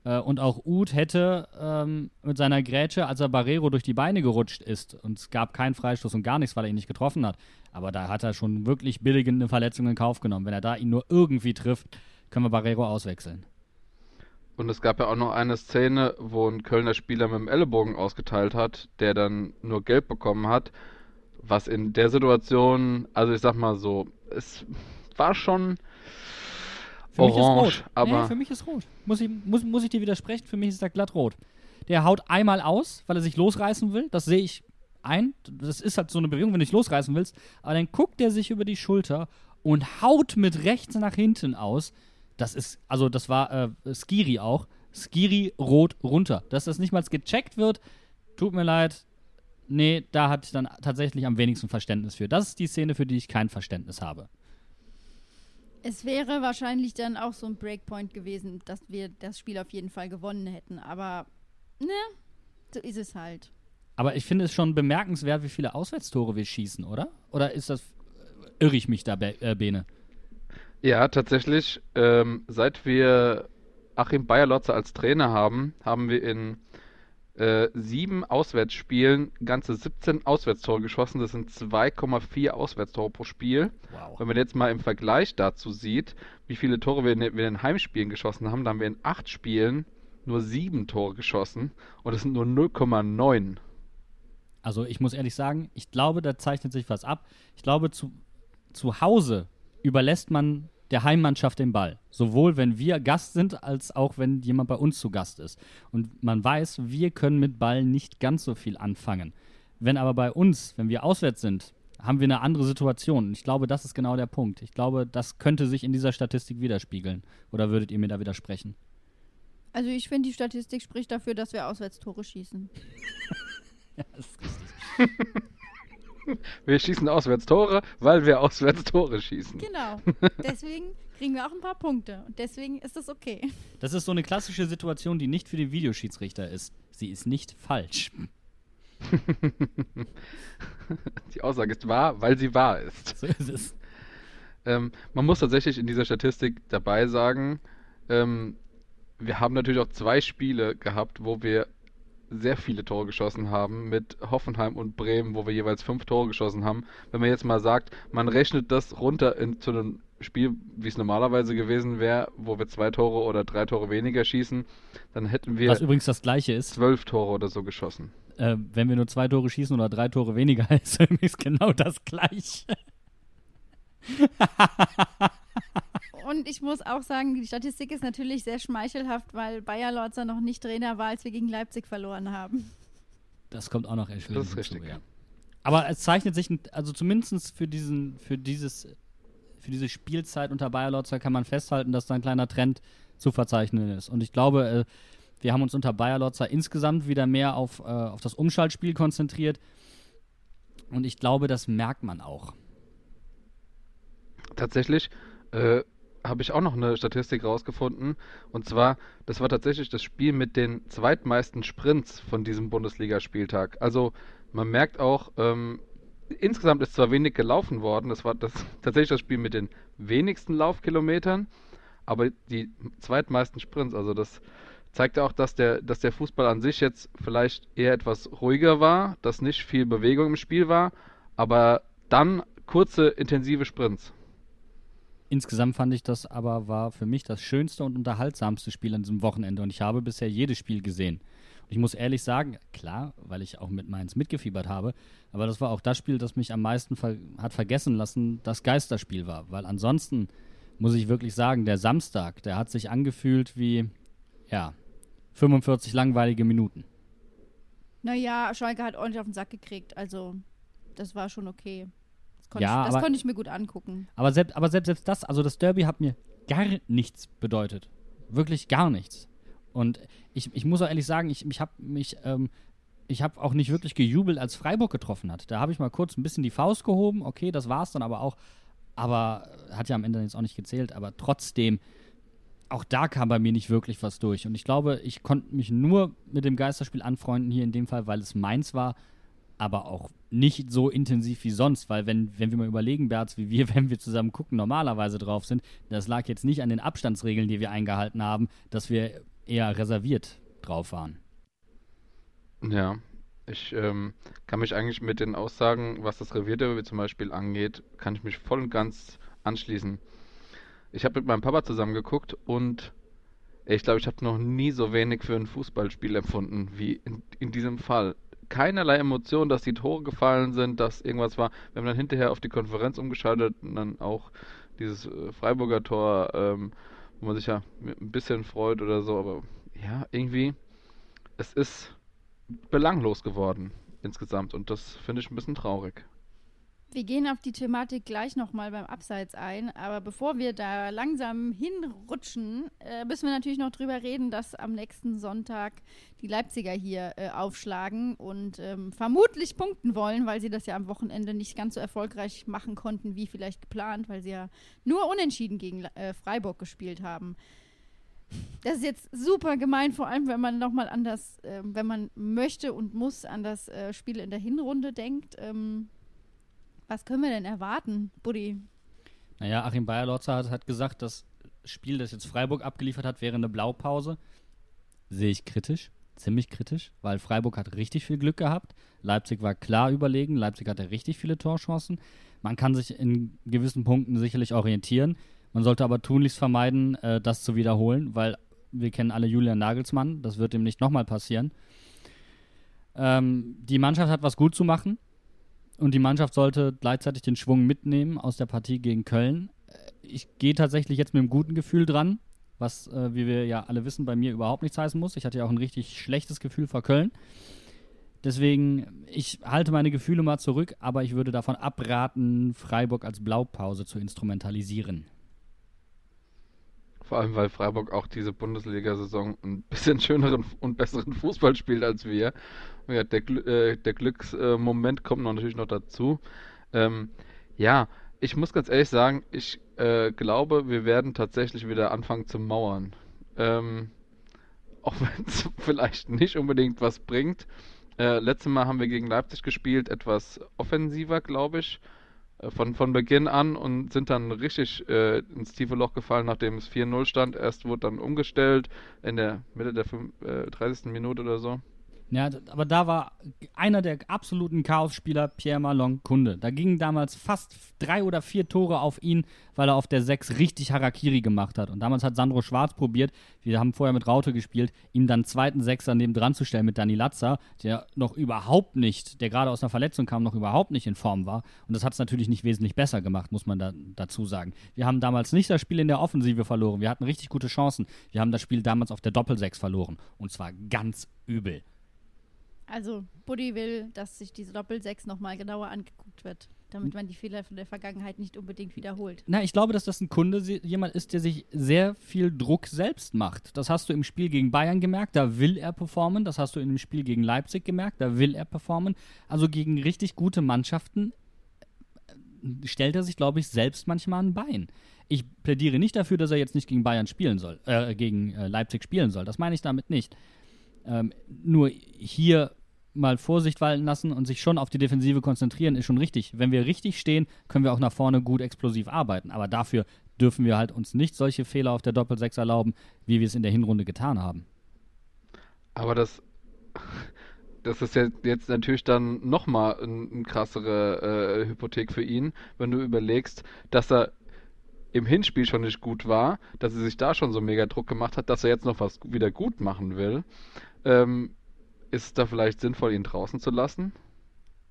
Äh, und auch Uth hätte ähm, mit seiner Grätsche, als er Barrero durch die Beine gerutscht ist, und es gab keinen Freistoß und gar nichts, weil er ihn nicht getroffen hat. Aber da hat er schon wirklich billigende Verletzungen in Kauf genommen. Wenn er da ihn nur irgendwie trifft, können wir Barrero auswechseln. Und es gab ja auch noch eine Szene, wo ein Kölner Spieler mit dem Ellenbogen ausgeteilt hat, der dann nur gelb bekommen hat. Was in der Situation, also ich sag mal so, es war schon Für mich ist orange, rot. aber nee, für mich ist rot. Muss ich, muss, muss ich dir widersprechen? Für mich ist er glatt rot. Der haut einmal aus, weil er sich losreißen will. Das sehe ich ein. Das ist halt so eine Bewegung, wenn du dich losreißen willst. Aber dann guckt er sich über die Schulter und haut mit rechts nach hinten aus. Das ist, also das war äh, Skiri auch. Skiri rot runter. Dass das nicht mal gecheckt wird, tut mir leid. Nee, da hatte ich dann tatsächlich am wenigsten Verständnis für. Das ist die Szene, für die ich kein Verständnis habe. es wäre wahrscheinlich dann auch so ein Breakpoint gewesen, dass wir das Spiel auf jeden Fall gewonnen hätten. Aber, ne, so ist es halt. Aber ich finde es schon bemerkenswert, wie viele Auswärtstore wir schießen, oder? Oder ist das, irre ich mich da, Be äh, Bene? ja, tatsächlich, ähm, seit wir Achim Bayerlotzer als Trainer haben, haben wir in äh, sieben Auswärtsspielen ganze 17 Auswärtstore geschossen. Das sind 2,4 Auswärtstore pro Spiel. Wow. Wenn man jetzt mal im Vergleich dazu sieht, wie viele Tore wir in, wir in den Heimspielen geschossen haben, dann haben wir in acht Spielen nur sieben Tore geschossen und das sind nur 0,9. Also ich muss ehrlich sagen, ich glaube, da zeichnet sich was ab. Ich glaube, zu, zu Hause überlässt man der Heimmannschaft den Ball. Sowohl wenn wir Gast sind, als auch wenn jemand bei uns zu Gast ist. Und man weiß, wir können mit Ball nicht ganz so viel anfangen. Wenn aber bei uns, wenn wir auswärts sind, haben wir eine andere Situation. Und ich glaube, das ist genau der Punkt. Ich glaube, das könnte sich in dieser Statistik widerspiegeln. Oder würdet ihr mir da widersprechen? Also ich finde, die Statistik spricht dafür, dass wir Auswärtstore schießen. Ja, das ist richtig. wir schießen auswärts Tore, weil wir auswärts Tore schießen. Genau. Deswegen kriegen wir auch ein paar Punkte. Und deswegen ist das okay. Das ist so eine klassische Situation, die nicht für den Videoschiedsrichter ist. Sie ist nicht falsch. Die Aussage ist wahr, weil sie wahr ist. So ist es. Ähm, man muss tatsächlich in dieser Statistik dabei sagen, ähm, wir haben natürlich auch zwei Spiele gehabt, wo wir sehr viele Tore geschossen haben, mit Hoffenheim und Bremen, wo wir jeweils fünf Tore geschossen haben. Wenn man jetzt mal sagt, man rechnet das runter in, zu einem Spiel, wie es normalerweise gewesen wäre, wo wir zwei Tore oder drei Tore weniger schießen, dann hätten wir Was übrigens das gleiche ist, zwölf Tore oder so geschossen. äh, wenn wir nur zwei Tore schießen oder drei Tore weniger, ist übrigens genau das gleiche. Und ich muss auch sagen, die Statistik ist natürlich sehr schmeichelhaft, weil Bayer Lorzer noch nicht Trainer war, als wir gegen Leipzig verloren haben. Das kommt auch noch erschwerend Das ist richtig. ja. Aber es zeichnet sich, also zumindest für diesen, für dieses, für diese Spielzeit unter Bayer Lorzer kann man festhalten, dass da ein kleiner Trend zu verzeichnen ist. Und ich glaube, äh, wir haben uns unter Bayer Lorzer insgesamt wieder mehr auf, äh, auf das Umschaltspiel konzentriert. Und ich glaube, das merkt man auch. Tatsächlich äh, habe ich auch noch eine Statistik rausgefunden. Und zwar, das war tatsächlich das Spiel mit den zweitmeisten Sprints von diesem Bundesligaspieltag. Also man merkt auch, ähm, insgesamt ist zwar wenig gelaufen worden, das war das, tatsächlich das Spiel mit den wenigsten Laufkilometern, aber die zweitmeisten Sprints, also das zeigt auch, dass der, dass der Fußball an sich jetzt vielleicht eher etwas ruhiger war, dass nicht viel Bewegung im Spiel war, aber dann kurze, intensive Sprints. Insgesamt fand ich das aber war für mich das schönste und unterhaltsamste Spiel an diesem Wochenende und ich habe bisher jedes Spiel gesehen. Und ich muss ehrlich sagen, klar, weil ich auch mit Mainz mitgefiebert habe, aber das war auch das Spiel, das mich am meisten ver hat vergessen lassen, das Geisterspiel war. Weil ansonsten muss ich wirklich sagen, der Samstag, der hat sich angefühlt wie, ja, 45 langweilige Minuten. Naja, Schalke hat ordentlich auf den Sack gekriegt, also das war schon okay. Das konnte, Ja, ich, das aber- konnte ich mir gut angucken. Aber selbst, aber selbst, selbst das, also das Derby hat mir gar nichts bedeutet. Wirklich gar nichts. Und ich, ich muss auch ehrlich sagen, ich, ich habe mich, ähm, ich habe auch nicht wirklich gejubelt, als Freiburg getroffen hat. Da habe ich mal kurz ein bisschen die Faust gehoben, okay, das war es dann aber auch. Aber äh, hat ja am Ende jetzt auch nicht gezählt, aber trotzdem, auch da kam bei mir nicht wirklich was durch. Und ich glaube, ich konnte mich nur mit dem Geisterspiel anfreunden, hier in dem Fall, weil es meins war, aber auch nicht so intensiv wie sonst, weil wenn, wenn wir mal überlegen, Berz, wie wir, wenn wir zusammen gucken, normalerweise drauf sind, das lag jetzt nicht an den Abstandsregeln, die wir eingehalten haben, dass wir eher reserviert drauf waren. Ja, ich ähm, kann mich eigentlich mit den Aussagen, was das Revierderby zum Beispiel angeht, kann ich mich voll und ganz anschließen. Ich habe mit meinem Papa zusammen geguckt und ich glaube, ich habe noch nie so wenig für ein Fußballspiel empfunden wie in, in diesem Fall. Keinerlei Emotion, dass die Tore gefallen sind, dass irgendwas war. Wir haben dann hinterher auf die Konferenz umgeschaltet und dann auch dieses äh, Freiburger Tor, ähm, wo man sich ja ein bisschen freut oder so, aber ja, irgendwie, es ist belanglos geworden insgesamt und das finde ich ein bisschen traurig. Wir gehen auf die Thematik gleich nochmal beim Abseits ein, aber bevor wir da langsam hinrutschen, äh, müssen wir natürlich noch drüber reden, dass am nächsten Sonntag die Leipziger hier äh, aufschlagen und ähm, vermutlich punkten wollen, weil sie das ja am Wochenende nicht ganz so erfolgreich machen konnten wie vielleicht geplant, weil sie ja nur unentschieden gegen äh, Freiburg gespielt haben. Das ist jetzt super gemein, vor allem wenn man nochmal an das, ähm, wenn man möchte und muss, an das äh, Spiel in der Hinrunde denkt. Ähm, was können wir denn erwarten, Buddy? Naja, Achim Bayerlotzer hat, hat gesagt, das Spiel, das jetzt Freiburg abgeliefert hat, wäre eine Blaupause. Sehe ich kritisch, ziemlich kritisch, weil Freiburg hat richtig viel Glück gehabt. Leipzig war klar überlegen, Leipzig hatte richtig viele Torchancen. Man kann sich in gewissen Punkten sicherlich orientieren. Man sollte aber tunlichst vermeiden, äh, das zu wiederholen, weil wir kennen alle Julian Nagelsmann, das wird ihm nicht nochmal passieren. Ähm, die Mannschaft hat was gut zu machen und die Mannschaft sollte gleichzeitig den Schwung mitnehmen aus der Partie gegen Köln. Äh, Ich gehe tatsächlich jetzt mit einem guten Gefühl dran, was, äh, wie wir ja alle wissen, bei mir überhaupt nichts heißen muss. Ich hatte ja auch ein richtig schlechtes Gefühl vor Köln. Deswegen, ich halte meine Gefühle mal zurück, aber ich würde davon abraten, Freiburg als Blaupause zu instrumentalisieren. Vor allem, weil Freiburg auch diese Bundesliga-Saison ein bisschen schöneren und besseren Fußball spielt als wir. Ja, der, äh, der Glücksmoment kommt noch natürlich noch dazu. Ähm, ja, ich muss ganz ehrlich sagen, ich äh, glaube, wir werden tatsächlich wieder anfangen zu mauern. Ähm, auch wenn es vielleicht nicht unbedingt was bringt. Äh, letztes Mal haben wir gegen Leipzig gespielt, etwas offensiver, glaube ich, äh, von, von Beginn an und sind dann richtig äh, ins tiefe Loch gefallen, nachdem es 4-0 stand. Erst wurde dann umgestellt in der Mitte der 5, 30. Äh, Minute oder so. Ja, aber da war einer der absoluten Chaos-Spieler Pierre Malon Kunde. Da gingen damals fast drei oder vier Tore auf ihn, weil er auf der Sechs richtig Harakiri gemacht hat. Und damals hat Sandro Schwarz probiert, wir haben vorher mit Raute gespielt, ihm dann zweiten Sechser neben dran zu stellen mit Dani Latza, der noch überhaupt nicht, der gerade aus einer Verletzung kam, noch überhaupt nicht in Form war. Und das hat es natürlich nicht wesentlich besser gemacht, muss man da, dazu sagen. Wir haben damals nicht das Spiel in der Offensive verloren. Wir hatten richtig gute Chancen. Wir haben das Spiel damals auf der Doppelsechs verloren. Und zwar ganz übel. Also Buddy will, dass sich diese Doppel-6 nochmal genauer angeguckt wird, damit man die Fehler von der Vergangenheit nicht unbedingt wiederholt. Na, ich glaube, dass das ein Kunde jemand ist, der sich sehr viel Druck selbst macht. Das hast du im Spiel gegen Bayern gemerkt, da will er performen. Das hast du in dem Spiel gegen Leipzig gemerkt, da will er performen. Also gegen richtig gute Mannschaften äh, stellt er sich, glaube ich, selbst manchmal ein Bein. Ich plädiere nicht dafür, dass er jetzt nicht gegen Bayern spielen soll, äh, gegen äh, Leipzig spielen soll. Das meine ich damit nicht. Ähm, nur hier mal Vorsicht walten lassen und sich schon auf die Defensive konzentrieren, ist schon richtig. Wenn wir richtig stehen, können wir auch nach vorne gut explosiv arbeiten. Aber dafür dürfen wir halt uns nicht solche Fehler auf der Doppelsechs erlauben, wie wir es in der Hinrunde getan haben. Aber das, das ist ja jetzt natürlich dann nochmal eine ein krassere äh, Hypothek für ihn, wenn du überlegst, dass er im Hinspiel schon nicht gut war, dass er sich da schon so mega Druck gemacht hat, dass er jetzt noch was wieder gut machen will. Ähm, ist es da vielleicht sinnvoll, ihn draußen zu lassen?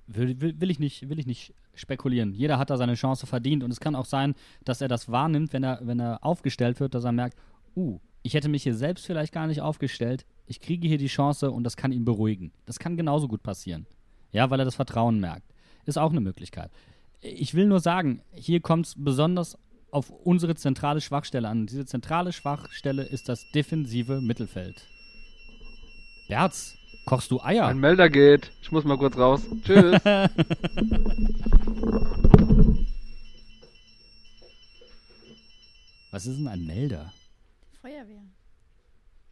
Will, will, will, ich nicht, will ich nicht spekulieren. Jeder hat da seine Chance verdient und es kann auch sein, dass er das wahrnimmt, wenn er, wenn er aufgestellt wird, dass er merkt, uh, ich hätte mich hier selbst vielleicht gar nicht aufgestellt, ich kriege hier die Chance und das kann ihn beruhigen. Das kann genauso gut passieren. Ja, weil er das Vertrauen merkt. Ist auch eine Möglichkeit. Ich will nur sagen, hier kommt es besonders auf unsere zentrale Schwachstelle an. Diese zentrale Schwachstelle ist das defensive Mittelfeld. Berz, Kochst du Eier? Mein Melder geht. Ich muss mal kurz raus. Tschüss. Was ist denn ein Melder? Die Feuerwehr.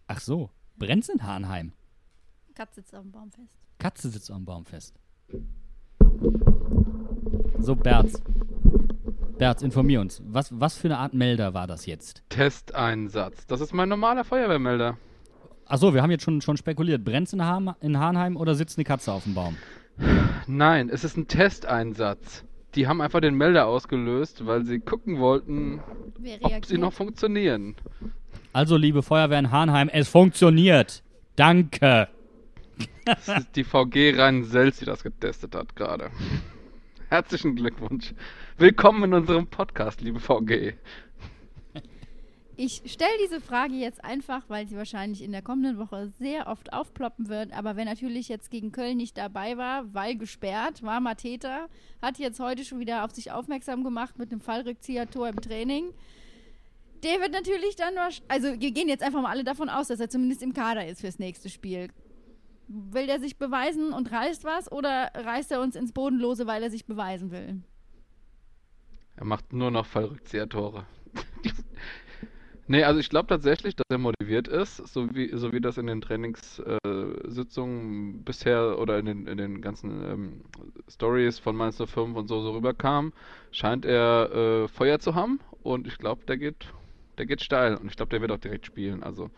Ach so. Brennt's in Hahnheim? Katze sitzt auf dem Baum fest. Katze sitzt auf dem Baum fest. So, Berz. Berz, informier uns. Was, was für eine Art Melder war das jetzt? Testeinsatz. Das ist mein normaler Feuerwehrmelder. Achso, wir haben jetzt schon, schon spekuliert. Brennt's in, ha in Hahnheim oder sitzt eine Katze auf dem Baum? Nein, es ist ein Testeinsatz. Die haben einfach den Melder ausgelöst, weil sie gucken wollten, ob sie noch funktionieren. Also, liebe Feuerwehr in Hahnheim, es funktioniert. Danke. Das ist die VG Rhein-Selz, die das getestet hat gerade. Herzlichen Glückwunsch. Willkommen in unserem Podcast, liebe VG. Ich stelle diese Frage jetzt einfach, weil sie wahrscheinlich in der kommenden Woche sehr oft aufploppen wird. Aber wer natürlich jetzt gegen Köln nicht dabei war, weil gesperrt, war Mateta, hat jetzt heute schon wieder auf sich aufmerksam gemacht mit einem Fallrückzieher-Tor im Training. Der wird natürlich dann, also wir gehen jetzt einfach mal alle davon aus, dass er zumindest im Kader ist fürs nächste Spiel. Will der sich beweisen und reißt was oder reißt er uns ins Bodenlose, weil er sich beweisen will? Er macht nur noch Fallrückzieher-Tore. Nee, also ich glaube tatsächlich, dass er motiviert ist, so wie, so wie das in den Trainingssitzungen äh, bisher oder in den, in den ganzen ähm, Stories von Mainz 05 und so, so rüberkam, scheint er äh, Feuer zu haben und ich glaube, der geht, der geht steil und ich glaube, der wird auch direkt spielen. Also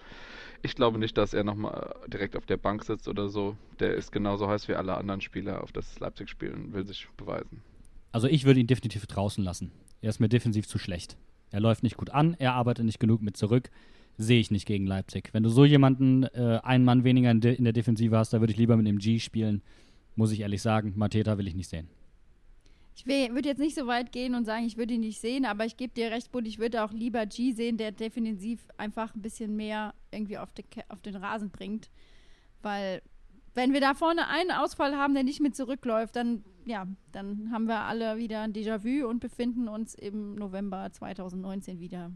ich glaube nicht, dass er nochmal direkt auf der Bank sitzt oder so. Der ist genauso heiß wie alle anderen Spieler, auf das Leipzig spielen, will sich beweisen. Also ich würde ihn definitiv draußen lassen. Er ist mir defensiv zu schlecht. Er läuft nicht gut an, er arbeitet nicht genug mit zurück. Sehe ich nicht gegen Leipzig. Wenn du so jemanden, äh, einen Mann weniger in, de in der Defensive hast, da würde ich lieber mit dem G spielen. Muss ich ehrlich sagen, Mateta will ich nicht sehen. Ich würde jetzt nicht so weit gehen und sagen, ich würde ihn nicht sehen, aber ich gebe dir recht, Bud, ich würde auch lieber G sehen, der defensiv einfach ein bisschen mehr irgendwie auf, de, auf den Rasen bringt. Weil wenn wir da vorne einen Ausfall haben, der nicht mit zurückläuft, dann, ja, dann haben wir alle wieder ein Déjà-vu und befinden uns im November 2019 wieder.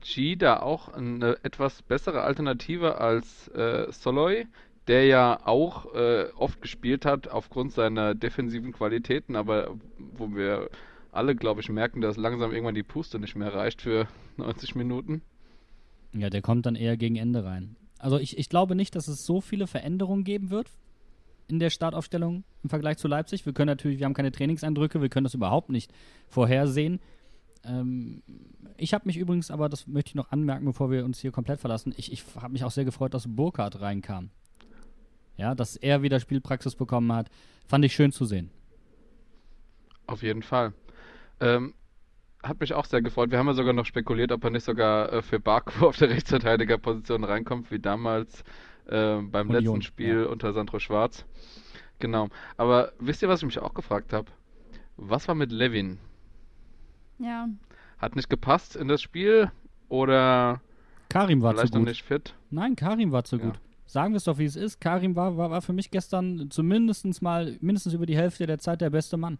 G da auch eine etwas bessere Alternative als äh, Soloy, der ja auch äh, oft gespielt hat aufgrund seiner defensiven Qualitäten, aber wo wir alle, glaube ich, merken, dass langsam irgendwann die Puste nicht mehr reicht für 90 Minuten. Ja, der kommt dann eher gegen Ende rein. Also ich, ich glaube nicht, dass es so viele Veränderungen geben wird in der Startaufstellung im Vergleich zu Leipzig. Wir können natürlich, wir haben keine Trainingseindrücke, wir können das überhaupt nicht vorhersehen. Ähm, ich habe mich übrigens, aber das möchte ich noch anmerken, bevor wir uns hier komplett verlassen, ich, ich habe mich auch sehr gefreut, dass Burkhardt reinkam. Ja, dass er wieder Spielpraxis bekommen hat, fand ich schön zu sehen. Auf jeden Fall. Ähm, hat mich auch sehr gefreut. Wir haben ja sogar noch spekuliert, ob er nicht sogar äh, für Baku auf der Rechtsverteidigerposition reinkommt, wie damals äh, beim Union, letzten Spiel ja. unter Sandro Schwarz. Genau. Aber wisst ihr, was ich mich auch gefragt habe? Was war mit Levin? Ja. Hat nicht gepasst in das Spiel oder Karim war zu vielleicht noch gut. nicht fit? Nein, Karim war zu Ja. gut. Sagen wir es doch, wie es ist. Karim war, war, war für mich gestern zumindest mal, mindestens über die Hälfte der Zeit der beste Mann.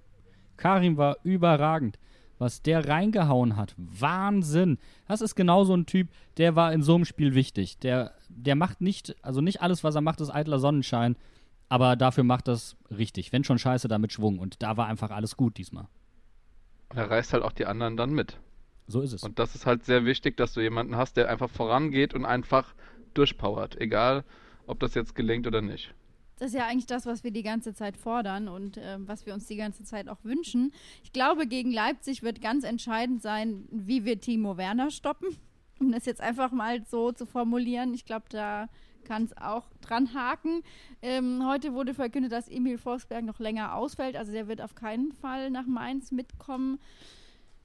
Karim war überragend. Was der reingehauen hat, Wahnsinn. Das ist genau so ein Typ, der war in so einem Spiel wichtig. Der, der macht nicht, also nicht alles, was er macht, ist eitler Sonnenschein, aber dafür macht das richtig. Wenn schon scheiße, damit Schwung. Und da war einfach alles gut diesmal. Und er reißt halt auch die anderen dann mit. So ist es. Und das ist halt sehr wichtig, dass du jemanden hast, der einfach vorangeht und einfach durchpowert. Egal, ob das jetzt gelingt oder nicht. Das ist ja eigentlich das, was wir die ganze Zeit fordern und ähm, was wir uns die ganze Zeit auch wünschen. Ich glaube, gegen Leipzig wird ganz entscheidend sein, wie wir Timo Werner stoppen. Um das jetzt einfach mal so zu formulieren. Ich glaube, da kann es auch dran haken. Ähm, heute wurde verkündet, dass Emil Forsberg noch länger ausfällt. Also der wird auf keinen Fall nach Mainz mitkommen.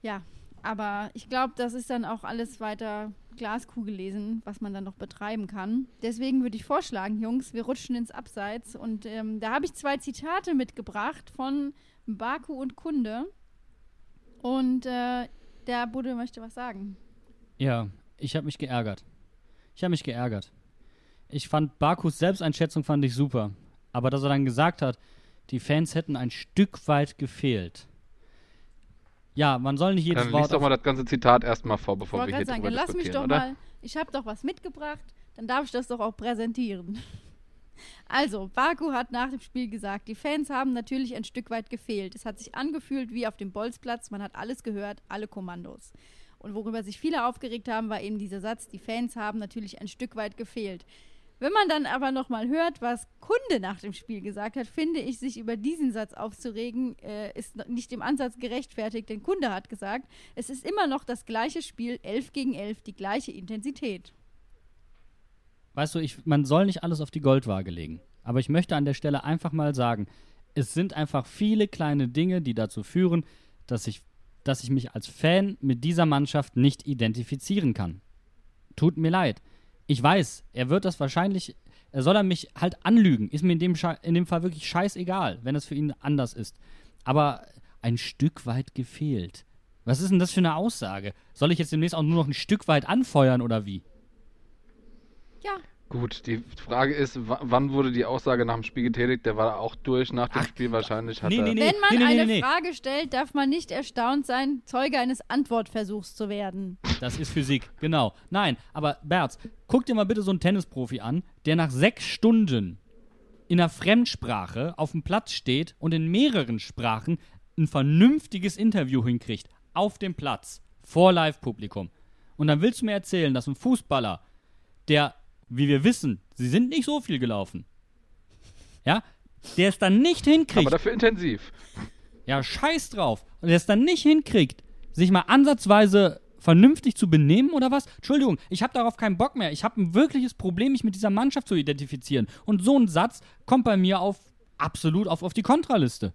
Ja, aber ich glaube, das ist dann auch alles weiter Glaskugel lesen, was man dann noch betreiben kann. Deswegen würde ich vorschlagen, Jungs, wir rutschen ins Abseits. Und ähm, da habe ich zwei Zitate mitgebracht von Baku und Kunde. Und äh, der Bude möchte was sagen. Ja, ich habe mich geärgert. Ich habe mich geärgert. Ich fand Bakus Selbsteinschätzung fand ich super, aber dass er dann gesagt hat, die Fans hätten ein Stück weit gefehlt. Ja, man soll nicht jedes Dann Wort lies doch mal das ganze Zitat erstmal vor, Ich bevor wir hier sagen, drüber dann lass mich doch oder? mal, ich habe doch was mitgebracht, dann darf ich das doch auch präsentieren. Also, Baku hat nach dem Spiel gesagt, die Fans haben natürlich ein Stück weit gefehlt. Es hat sich angefühlt wie auf dem Bolzplatz, man hat alles gehört, alle Kommandos. Und worüber sich viele aufgeregt haben, war eben dieser Satz, die Fans haben natürlich ein Stück weit gefehlt. Wenn man dann aber nochmal hört, was Kunde nach dem Spiel gesagt hat, finde ich, sich über diesen Satz aufzuregen, äh, ist nicht im Ansatz gerechtfertigt, denn Kunde hat gesagt, es ist immer noch das gleiche Spiel, 11 gegen 11, die gleiche Intensität. Weißt du, ich, man soll nicht alles auf die Goldwaage legen. Aber ich möchte an der Stelle einfach mal sagen, es sind einfach viele kleine Dinge, die dazu führen, dass ich, dass ich mich als Fan mit dieser Mannschaft nicht identifizieren kann. Tut mir leid. Ich weiß, er wird das wahrscheinlich, er soll er mich halt anlügen. Ist mir in dem, in dem Fall wirklich scheißegal, wenn es für ihn anders ist. Aber ein Stück weit gefehlt. Was ist denn das für eine Aussage? Soll ich jetzt demnächst auch nur noch ein Stück weit anfeuern oder wie? Gut, die Frage ist, wa- wann wurde die Aussage nach dem Spiel getätigt? Der war auch durch nach dem Ach, Spiel wahrscheinlich. Hat nee, er, nee, nee. wenn man nee, eine nee. Frage stellt, darf man nicht erstaunt sein, Zeuge eines Antwortversuchs zu werden. Das ist Physik, genau. Nein, aber Berz, guck dir mal bitte so einen Tennisprofi an, der nach sechs Stunden in einer Fremdsprache auf dem Platz steht und in mehreren Sprachen ein vernünftiges Interview hinkriegt. Auf dem Platz. Vor Live-Publikum. Und dann willst du mir erzählen, dass ein Fußballer, der, wie wir wissen, sie sind nicht so viel gelaufen, ja, der es dann nicht hinkriegt, aber dafür intensiv. ja, scheiß drauf. Und der es dann nicht hinkriegt, sich mal ansatzweise vernünftig zu benehmen oder was? Entschuldigung, ich habe darauf keinen Bock mehr. Ich habe ein wirkliches Problem, mich mit dieser Mannschaft zu identifizieren. Und so ein Satz kommt bei mir auf absolut auf, auf die Kontraliste.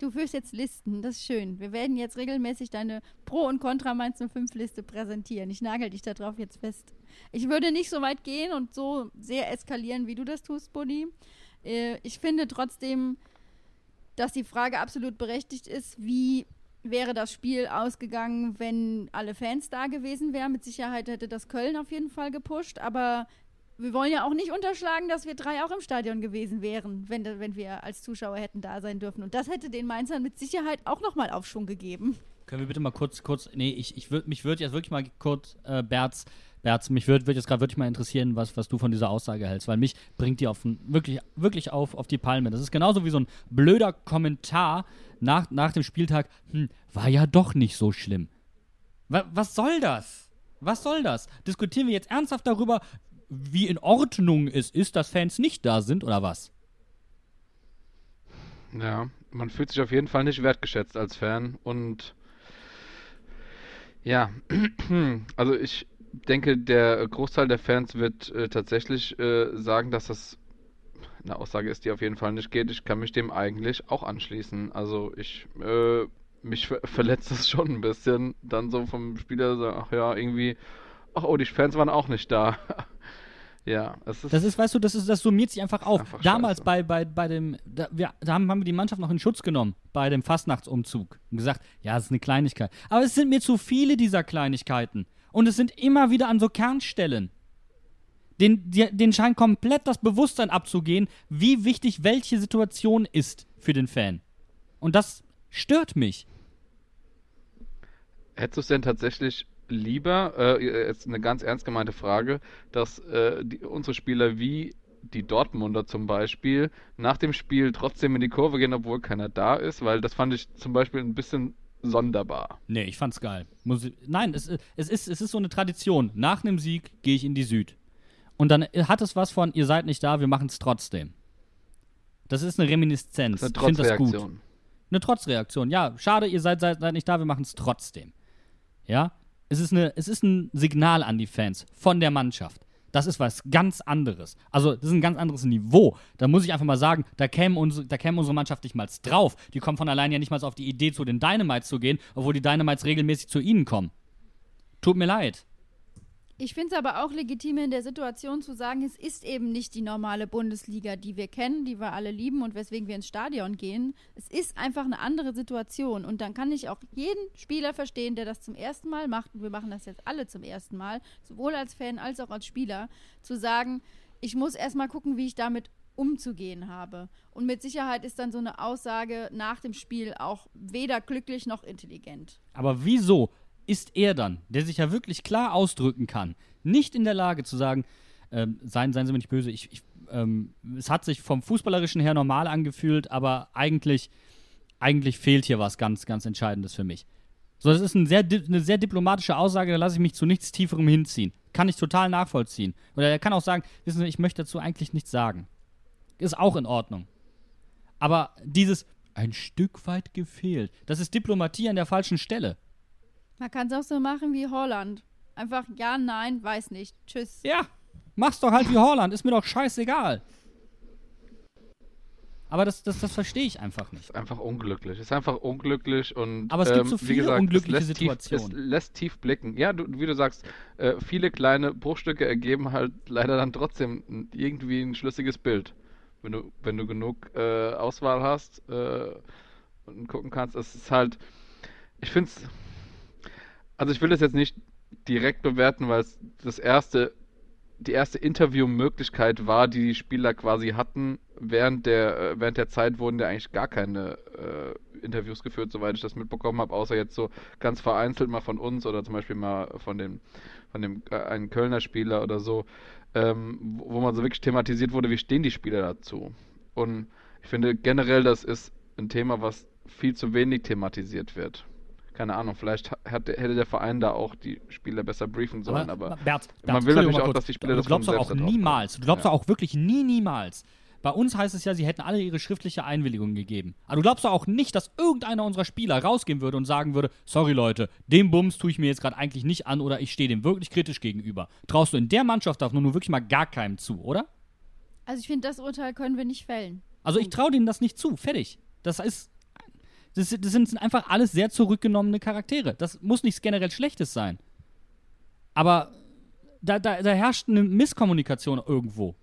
Du führst jetzt Listen, das ist schön. Wir werden jetzt regelmäßig deine Pro- und Contra-Mainz-05-Liste präsentieren. Ich nagel dich darauf jetzt fest. Ich würde nicht so weit gehen und so sehr eskalieren, wie du das tust, Buddy. Äh, ich finde trotzdem, dass die Frage absolut berechtigt ist, wie wäre das Spiel ausgegangen, wenn alle Fans da gewesen wären. Mit Sicherheit hätte das Köln auf jeden Fall gepusht, aber wir wollen ja auch nicht unterschlagen, dass wir drei auch im Stadion gewesen wären, wenn, wenn wir als Zuschauer hätten da sein dürfen. Und das hätte den Mainzern mit Sicherheit auch nochmal Aufschwung gegeben. Können wir bitte mal kurz, kurz, nee, ich, ich würd, mich würde jetzt wirklich mal kurz, äh, Berz, Berz, mich würde würd jetzt gerade wirklich mal interessieren, was, was du von dieser Aussage hältst, weil mich bringt die auf, wirklich, wirklich auf, auf die Palme. Das ist genauso wie so ein blöder Kommentar nach, nach dem Spieltag, hm, war ja doch nicht so schlimm. Wa was soll das? Was soll das? Diskutieren wir jetzt ernsthaft darüber, wie in Ordnung es ist, dass Fans nicht da sind oder was? Ja, man fühlt sich auf jeden Fall nicht wertgeschätzt als Fan und ja, also ich denke, der Großteil der Fans wird äh, tatsächlich äh, sagen, dass das eine Aussage ist, die auf jeden Fall nicht geht. Ich kann mich dem eigentlich auch anschließen. Also ich, äh, mich ver verletzt es schon ein bisschen, dann so vom Spieler sagen, ach ja, irgendwie, ach oh, die Fans waren auch nicht da. Ja, es ist. Das ist, weißt du, das, ist, das summiert sich einfach auf. Einfach Damals bei, bei, bei dem, da, wir, da haben, haben wir die Mannschaft noch in Schutz genommen bei dem Fastnachtsumzug und gesagt, ja, es ist eine Kleinigkeit. Aber es sind mir zu viele dieser Kleinigkeiten. Und es sind immer wieder an so Kernstellen. Den, die, den scheint komplett das Bewusstsein abzugehen, wie wichtig welche Situation ist für den Fan. Und das stört mich. Hättest du es denn tatsächlich lieber, äh, jetzt eine ganz ernst gemeinte Frage, dass äh, die, unsere Spieler wie die Dortmunder zum Beispiel nach dem Spiel trotzdem in die Kurve gehen, obwohl keiner da ist, weil das fand ich zum Beispiel ein bisschen sonderbar. Nee, ich fand's geil. Muss ich, nein, es, es, ist, es ist so eine Tradition. Nach einem Sieg gehe ich in die Süd. Und dann hat es was von, ihr seid nicht da, wir machen es trotzdem. Das ist eine Reminiszenz. Eine Trotzreaktion. Ich finde das gut. Eine Trotzreaktion. Ja, schade, ihr seid, seid, seid nicht da, wir machen es trotzdem. Ja, es ist, eine, es ist ein Signal an die Fans von der Mannschaft. Das ist was ganz anderes. Also, das ist ein ganz anderes Niveau. Da muss ich einfach mal sagen, da käme, uns, da käme unsere Mannschaft nicht mal drauf. Die kommen von allein ja nicht mal auf die Idee, zu den Dynamites zu gehen, obwohl die Dynamites regelmäßig zu ihnen kommen. Tut mir leid. Ich finde es aber auch legitim in der Situation zu sagen, es ist eben nicht die normale Bundesliga, die wir kennen, die wir alle lieben und weswegen wir ins Stadion gehen. Es ist einfach eine andere Situation. Und dann kann ich auch jeden Spieler verstehen, der das zum ersten Mal macht, und wir machen das jetzt alle zum ersten Mal, sowohl als Fan als auch als Spieler, zu sagen, ich muss erstmal gucken, wie ich damit umzugehen habe. Und mit Sicherheit ist dann so eine Aussage nach dem Spiel auch weder glücklich noch intelligent. Aber wieso ist er dann, der sich ja wirklich klar ausdrücken kann, nicht in der Lage zu sagen, ähm, seien, seien Sie mir nicht böse, ich, ich, ähm, es hat sich vom Fußballerischen her normal angefühlt, aber eigentlich, eigentlich fehlt hier was ganz, ganz Entscheidendes für mich. So, das ist ein sehr, eine sehr diplomatische Aussage, da lasse ich mich zu nichts Tieferem hinziehen. Kann ich total nachvollziehen. Oder er kann auch sagen, wissen Sie, ich möchte dazu eigentlich nichts sagen. Ist auch in Ordnung. Aber dieses ein Stück weit gefehlt, das ist Diplomatie an der falschen Stelle. Man kann es auch so machen wie Holland. Einfach ja, nein, weiß nicht. Tschüss. Ja, mach's doch halt wie Holland. Ist mir doch scheißegal. Aber das, das, das verstehe ich einfach nicht. Ist einfach unglücklich. Ist einfach unglücklich und. Aber es gibt ähm, so viele gesagt, unglückliche Situationen. Tief, es lässt tief blicken. Ja, du, wie du sagst, äh, viele kleine Bruchstücke ergeben halt leider dann trotzdem irgendwie ein schlüssiges Bild. Wenn du, wenn du genug äh, Auswahl hast äh, und gucken kannst, es ist halt. Ich finde es also ich will das jetzt nicht direkt bewerten, weil es das erste, die erste Interviewmöglichkeit war, die die Spieler quasi hatten. Während der, äh, während der Zeit wurden ja eigentlich gar keine äh, Interviews geführt, soweit ich das mitbekommen habe, außer jetzt so ganz vereinzelt mal von uns oder zum Beispiel mal von dem, von dem äh, einen Kölner Spieler oder so, ähm, wo man so wirklich thematisiert wurde, wie stehen die Spieler dazu. Und ich finde generell, das ist ein Thema, was viel zu wenig thematisiert wird keine Ahnung, vielleicht hat, hätte der Verein da auch die Spieler besser briefen sollen, aber, aber Bert, Bert, man will natürlich auch, dass die Spieler du das glaubst doch auch niemals, du glaubst ja. auch wirklich nie, niemals. Bei uns heißt es ja, sie hätten alle ihre schriftliche Einwilligung gegeben. Aber du glaubst doch auch nicht, dass irgendeiner unserer Spieler rausgehen würde und sagen würde, sorry Leute, dem Bums tue ich mir jetzt gerade eigentlich nicht an oder ich stehe dem wirklich kritisch gegenüber. Traust du in der Mannschaft auch nur wirklich mal gar keinem zu, oder? Also ich finde, das Urteil können wir nicht fällen. Also ich traue denen das nicht zu, fertig. Das ist, das, das sind einfach alles sehr zurückgenommene Charaktere. Das muss nichts generell Schlechtes sein. Aber da, da, da herrscht eine Misskommunikation irgendwo.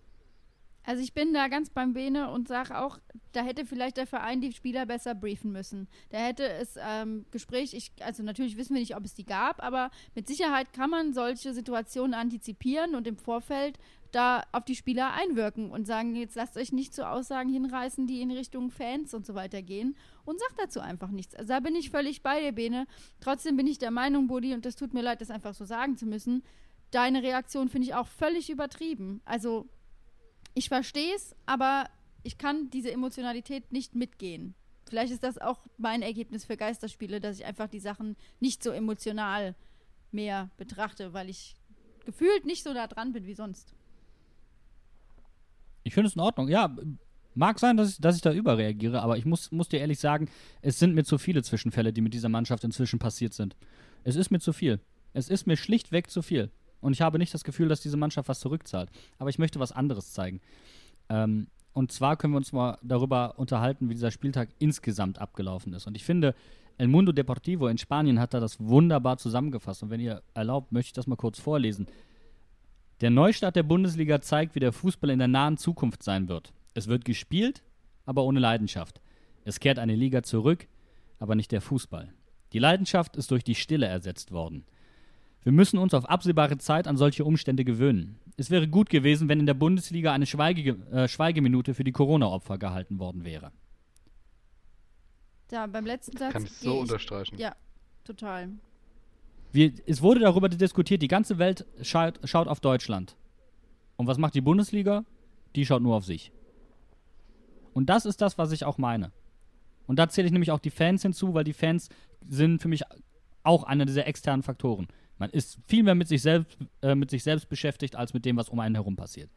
Also ich bin da ganz beim Bene und sage auch, da hätte vielleicht der Verein die Spieler besser briefen müssen. Da hätte es ähm, Gespräch, ich, also natürlich wissen wir nicht, ob es die gab, aber mit Sicherheit kann man solche Situationen antizipieren und im Vorfeld da auf die Spieler einwirken und sagen, jetzt lasst euch nicht zu Aussagen hinreißen, die in Richtung Fans und so weiter gehen und sagt dazu einfach nichts. Also da bin ich völlig bei dir, Bene. Trotzdem bin ich der Meinung, Buddy, und das tut mir leid, das einfach so sagen zu müssen, deine Reaktion finde ich auch völlig übertrieben. Also ich verstehe es, aber ich kann diese Emotionalität nicht mitgehen. Vielleicht ist das auch mein Ergebnis für Geisterspiele, dass ich einfach die Sachen nicht so emotional mehr betrachte, weil ich gefühlt nicht so da dran bin wie sonst. Ich finde es in Ordnung. Ja, mag sein, dass ich, dass ich da überreagiere, aber ich muss, muss dir ehrlich sagen, es sind mir zu viele Zwischenfälle, die mit dieser Mannschaft inzwischen passiert sind. Es ist mir zu viel. Es ist mir schlichtweg zu viel. Und ich habe nicht das Gefühl, dass diese Mannschaft was zurückzahlt. Aber ich möchte was anderes zeigen. Ähm, und zwar können wir uns mal darüber unterhalten, wie dieser Spieltag insgesamt abgelaufen ist. Und ich finde, El Mundo Deportivo in Spanien hat da das wunderbar zusammengefasst. Und wenn ihr erlaubt, möchte ich das mal kurz vorlesen. Der Neustart der Bundesliga zeigt, wie der Fußball in der nahen Zukunft sein wird. Es wird gespielt, aber ohne Leidenschaft. Es kehrt eine Liga zurück, aber nicht der Fußball. Die Leidenschaft ist durch die Stille ersetzt worden. Wir müssen uns auf absehbare Zeit an solche Umstände gewöhnen. Es wäre gut gewesen, wenn in der Bundesliga eine Schweige, äh, Schweigeminute für die Corona-Opfer gehalten worden wäre. Ja, beim letzten Satz. Kann ich so unterstreichen. Ja, total. Wir, es wurde darüber diskutiert, die ganze Welt schaut, schaut auf Deutschland. Und was macht die Bundesliga? Die schaut nur auf sich. Und das ist das, was ich auch meine. Und da zähle ich nämlich auch die Fans hinzu, weil die Fans sind für mich auch einer dieser externen Faktoren. Man ist viel mehr mit sich selbst, äh, mit sich selbst beschäftigt, als mit dem, was um einen herum passiert.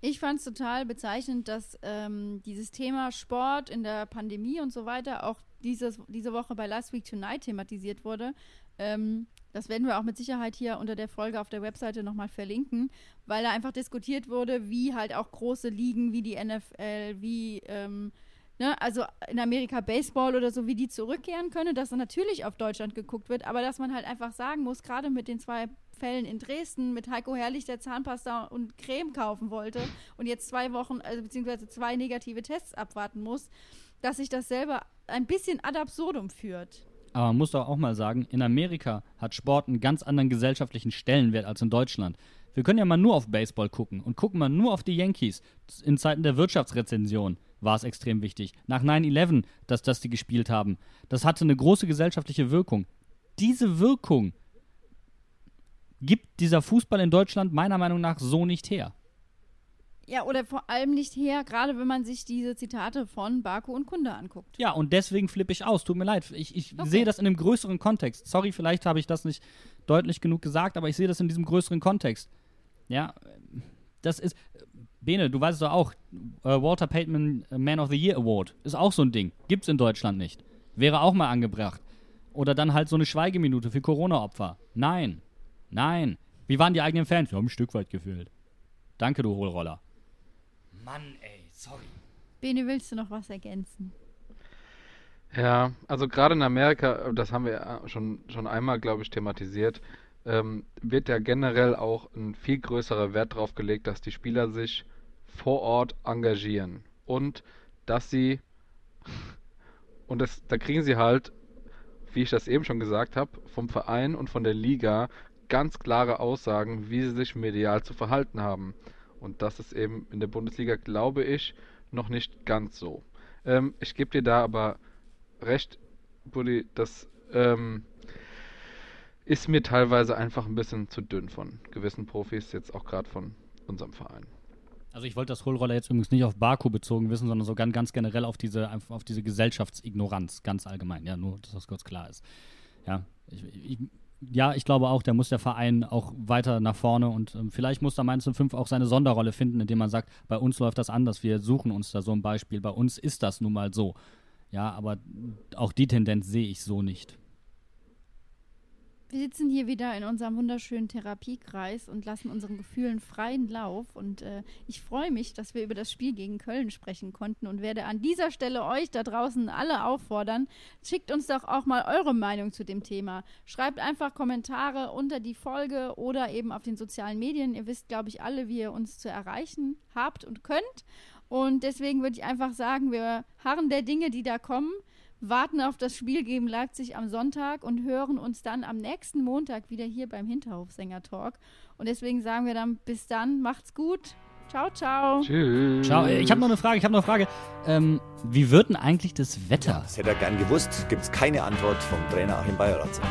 Ich fand es total bezeichnend, dass ähm, dieses Thema Sport in der Pandemie und so weiter auch dieses, diese Woche bei Last Week Tonight thematisiert wurde. Ähm, das werden wir auch mit Sicherheit hier unter der Folge auf der Webseite nochmal verlinken, weil da einfach diskutiert wurde, wie halt auch große Ligen wie die NFL, wie ähm, ne, also in Amerika Baseball oder so, wie die zurückkehren können, dass dann natürlich auf Deutschland geguckt wird, aber dass man halt einfach sagen muss, gerade mit den zwei Fällen in Dresden mit Heiko Herrlich, der Zahnpasta und Creme kaufen wollte und jetzt zwei Wochen, also beziehungsweise zwei negative Tests abwarten muss, dass sich das selber ein bisschen ad absurdum führt. Aber man muss doch auch mal sagen, in Amerika hat Sport einen ganz anderen gesellschaftlichen Stellenwert als in Deutschland. Wir können ja mal nur auf Baseball gucken und gucken mal nur auf die Yankees in Zeiten der Wirtschaftsrezension war es extrem wichtig. Nach 9-11, dass, dass die gespielt haben. Das hatte eine große gesellschaftliche Wirkung. Diese Wirkung gibt dieser Fußball in Deutschland meiner Meinung nach so nicht her. Ja, oder vor allem nicht her, gerade wenn man sich diese Zitate von Baku und Kunde anguckt. Ja, und deswegen flippe ich aus. Tut mir leid. Ich, ich okay. sehe das in einem größeren Kontext. Sorry, vielleicht habe ich das nicht deutlich genug gesagt, aber ich sehe das in diesem größeren Kontext. Ja, das ist. Bene, du weißt es doch auch, äh, Walter Payton Man of the Year Award ist auch so ein Ding. Gibt's in Deutschland nicht. Wäre auch mal angebracht. Oder dann halt so eine Schweigeminute für Corona-Opfer. Nein. Nein. Wie waren die eigenen Fans? Wir haben ein Stück weit gefühlt. Danke, du Hohlroller. Mann, ey, sorry. Bene, willst du noch was ergänzen? Ja, also gerade in Amerika, das haben wir schon, schon einmal, glaube ich, thematisiert, ähm, wird ja generell auch ein viel größerer Wert darauf gelegt, dass die Spieler sich vor Ort engagieren und dass sie und das, da kriegen sie halt, wie ich das eben schon gesagt habe, vom Verein und von der Liga ganz klare Aussagen, wie sie sich medial zu verhalten haben. Und das ist eben in der Bundesliga, glaube ich, noch nicht ganz so. Ähm, ich gebe dir da aber recht, Bulli, dass ähm, ist mir teilweise einfach ein bisschen zu dünn von gewissen Profis, jetzt auch gerade von unserem Verein. Also ich wollte das Hohlroller jetzt übrigens nicht auf Baku bezogen wissen, sondern so ganz, ganz generell auf diese, auf diese Gesellschaftsignoranz, ganz allgemein. Ja, nur, dass das kurz klar ist. Ja, ich, ich, ja, ich glaube auch, da muss der Verein auch weiter nach vorne und ähm, vielleicht muss da Mainz 05 auch seine Sonderrolle finden, indem man sagt, bei uns läuft das anders, wir suchen uns da so ein Beispiel, bei uns ist das nun mal so. Ja, aber auch die Tendenz sehe ich so nicht. Wir sitzen hier wieder in unserem wunderschönen Therapiekreis und lassen unseren Gefühlen freien Lauf. Und äh, ich freue mich, dass wir über das Spiel gegen Köln sprechen konnten und werde an dieser Stelle euch da draußen alle auffordern. Schickt uns doch auch mal eure Meinung zu dem Thema. Schreibt einfach Kommentare unter die Folge oder eben auf den sozialen Medien. Ihr wisst, glaube ich, alle, wie ihr uns zu erreichen habt und könnt. Und deswegen würde ich einfach sagen, wir harren der Dinge, die da kommen warten auf das Spiel gegen Leipzig am Sonntag und hören uns dann am nächsten Montag wieder hier beim Hinterhofsänger-Talk. Und deswegen sagen wir dann bis dann, macht's gut. Ciao, ciao. Tschüss. Ciao. Ich habe noch eine Frage. Ich habe noch eine Frage. Ähm, wie wird denn eigentlich das Wetter? Das hätte er gern gewusst. Gibt es keine Antwort vom Trainer Achim Bayerratzer.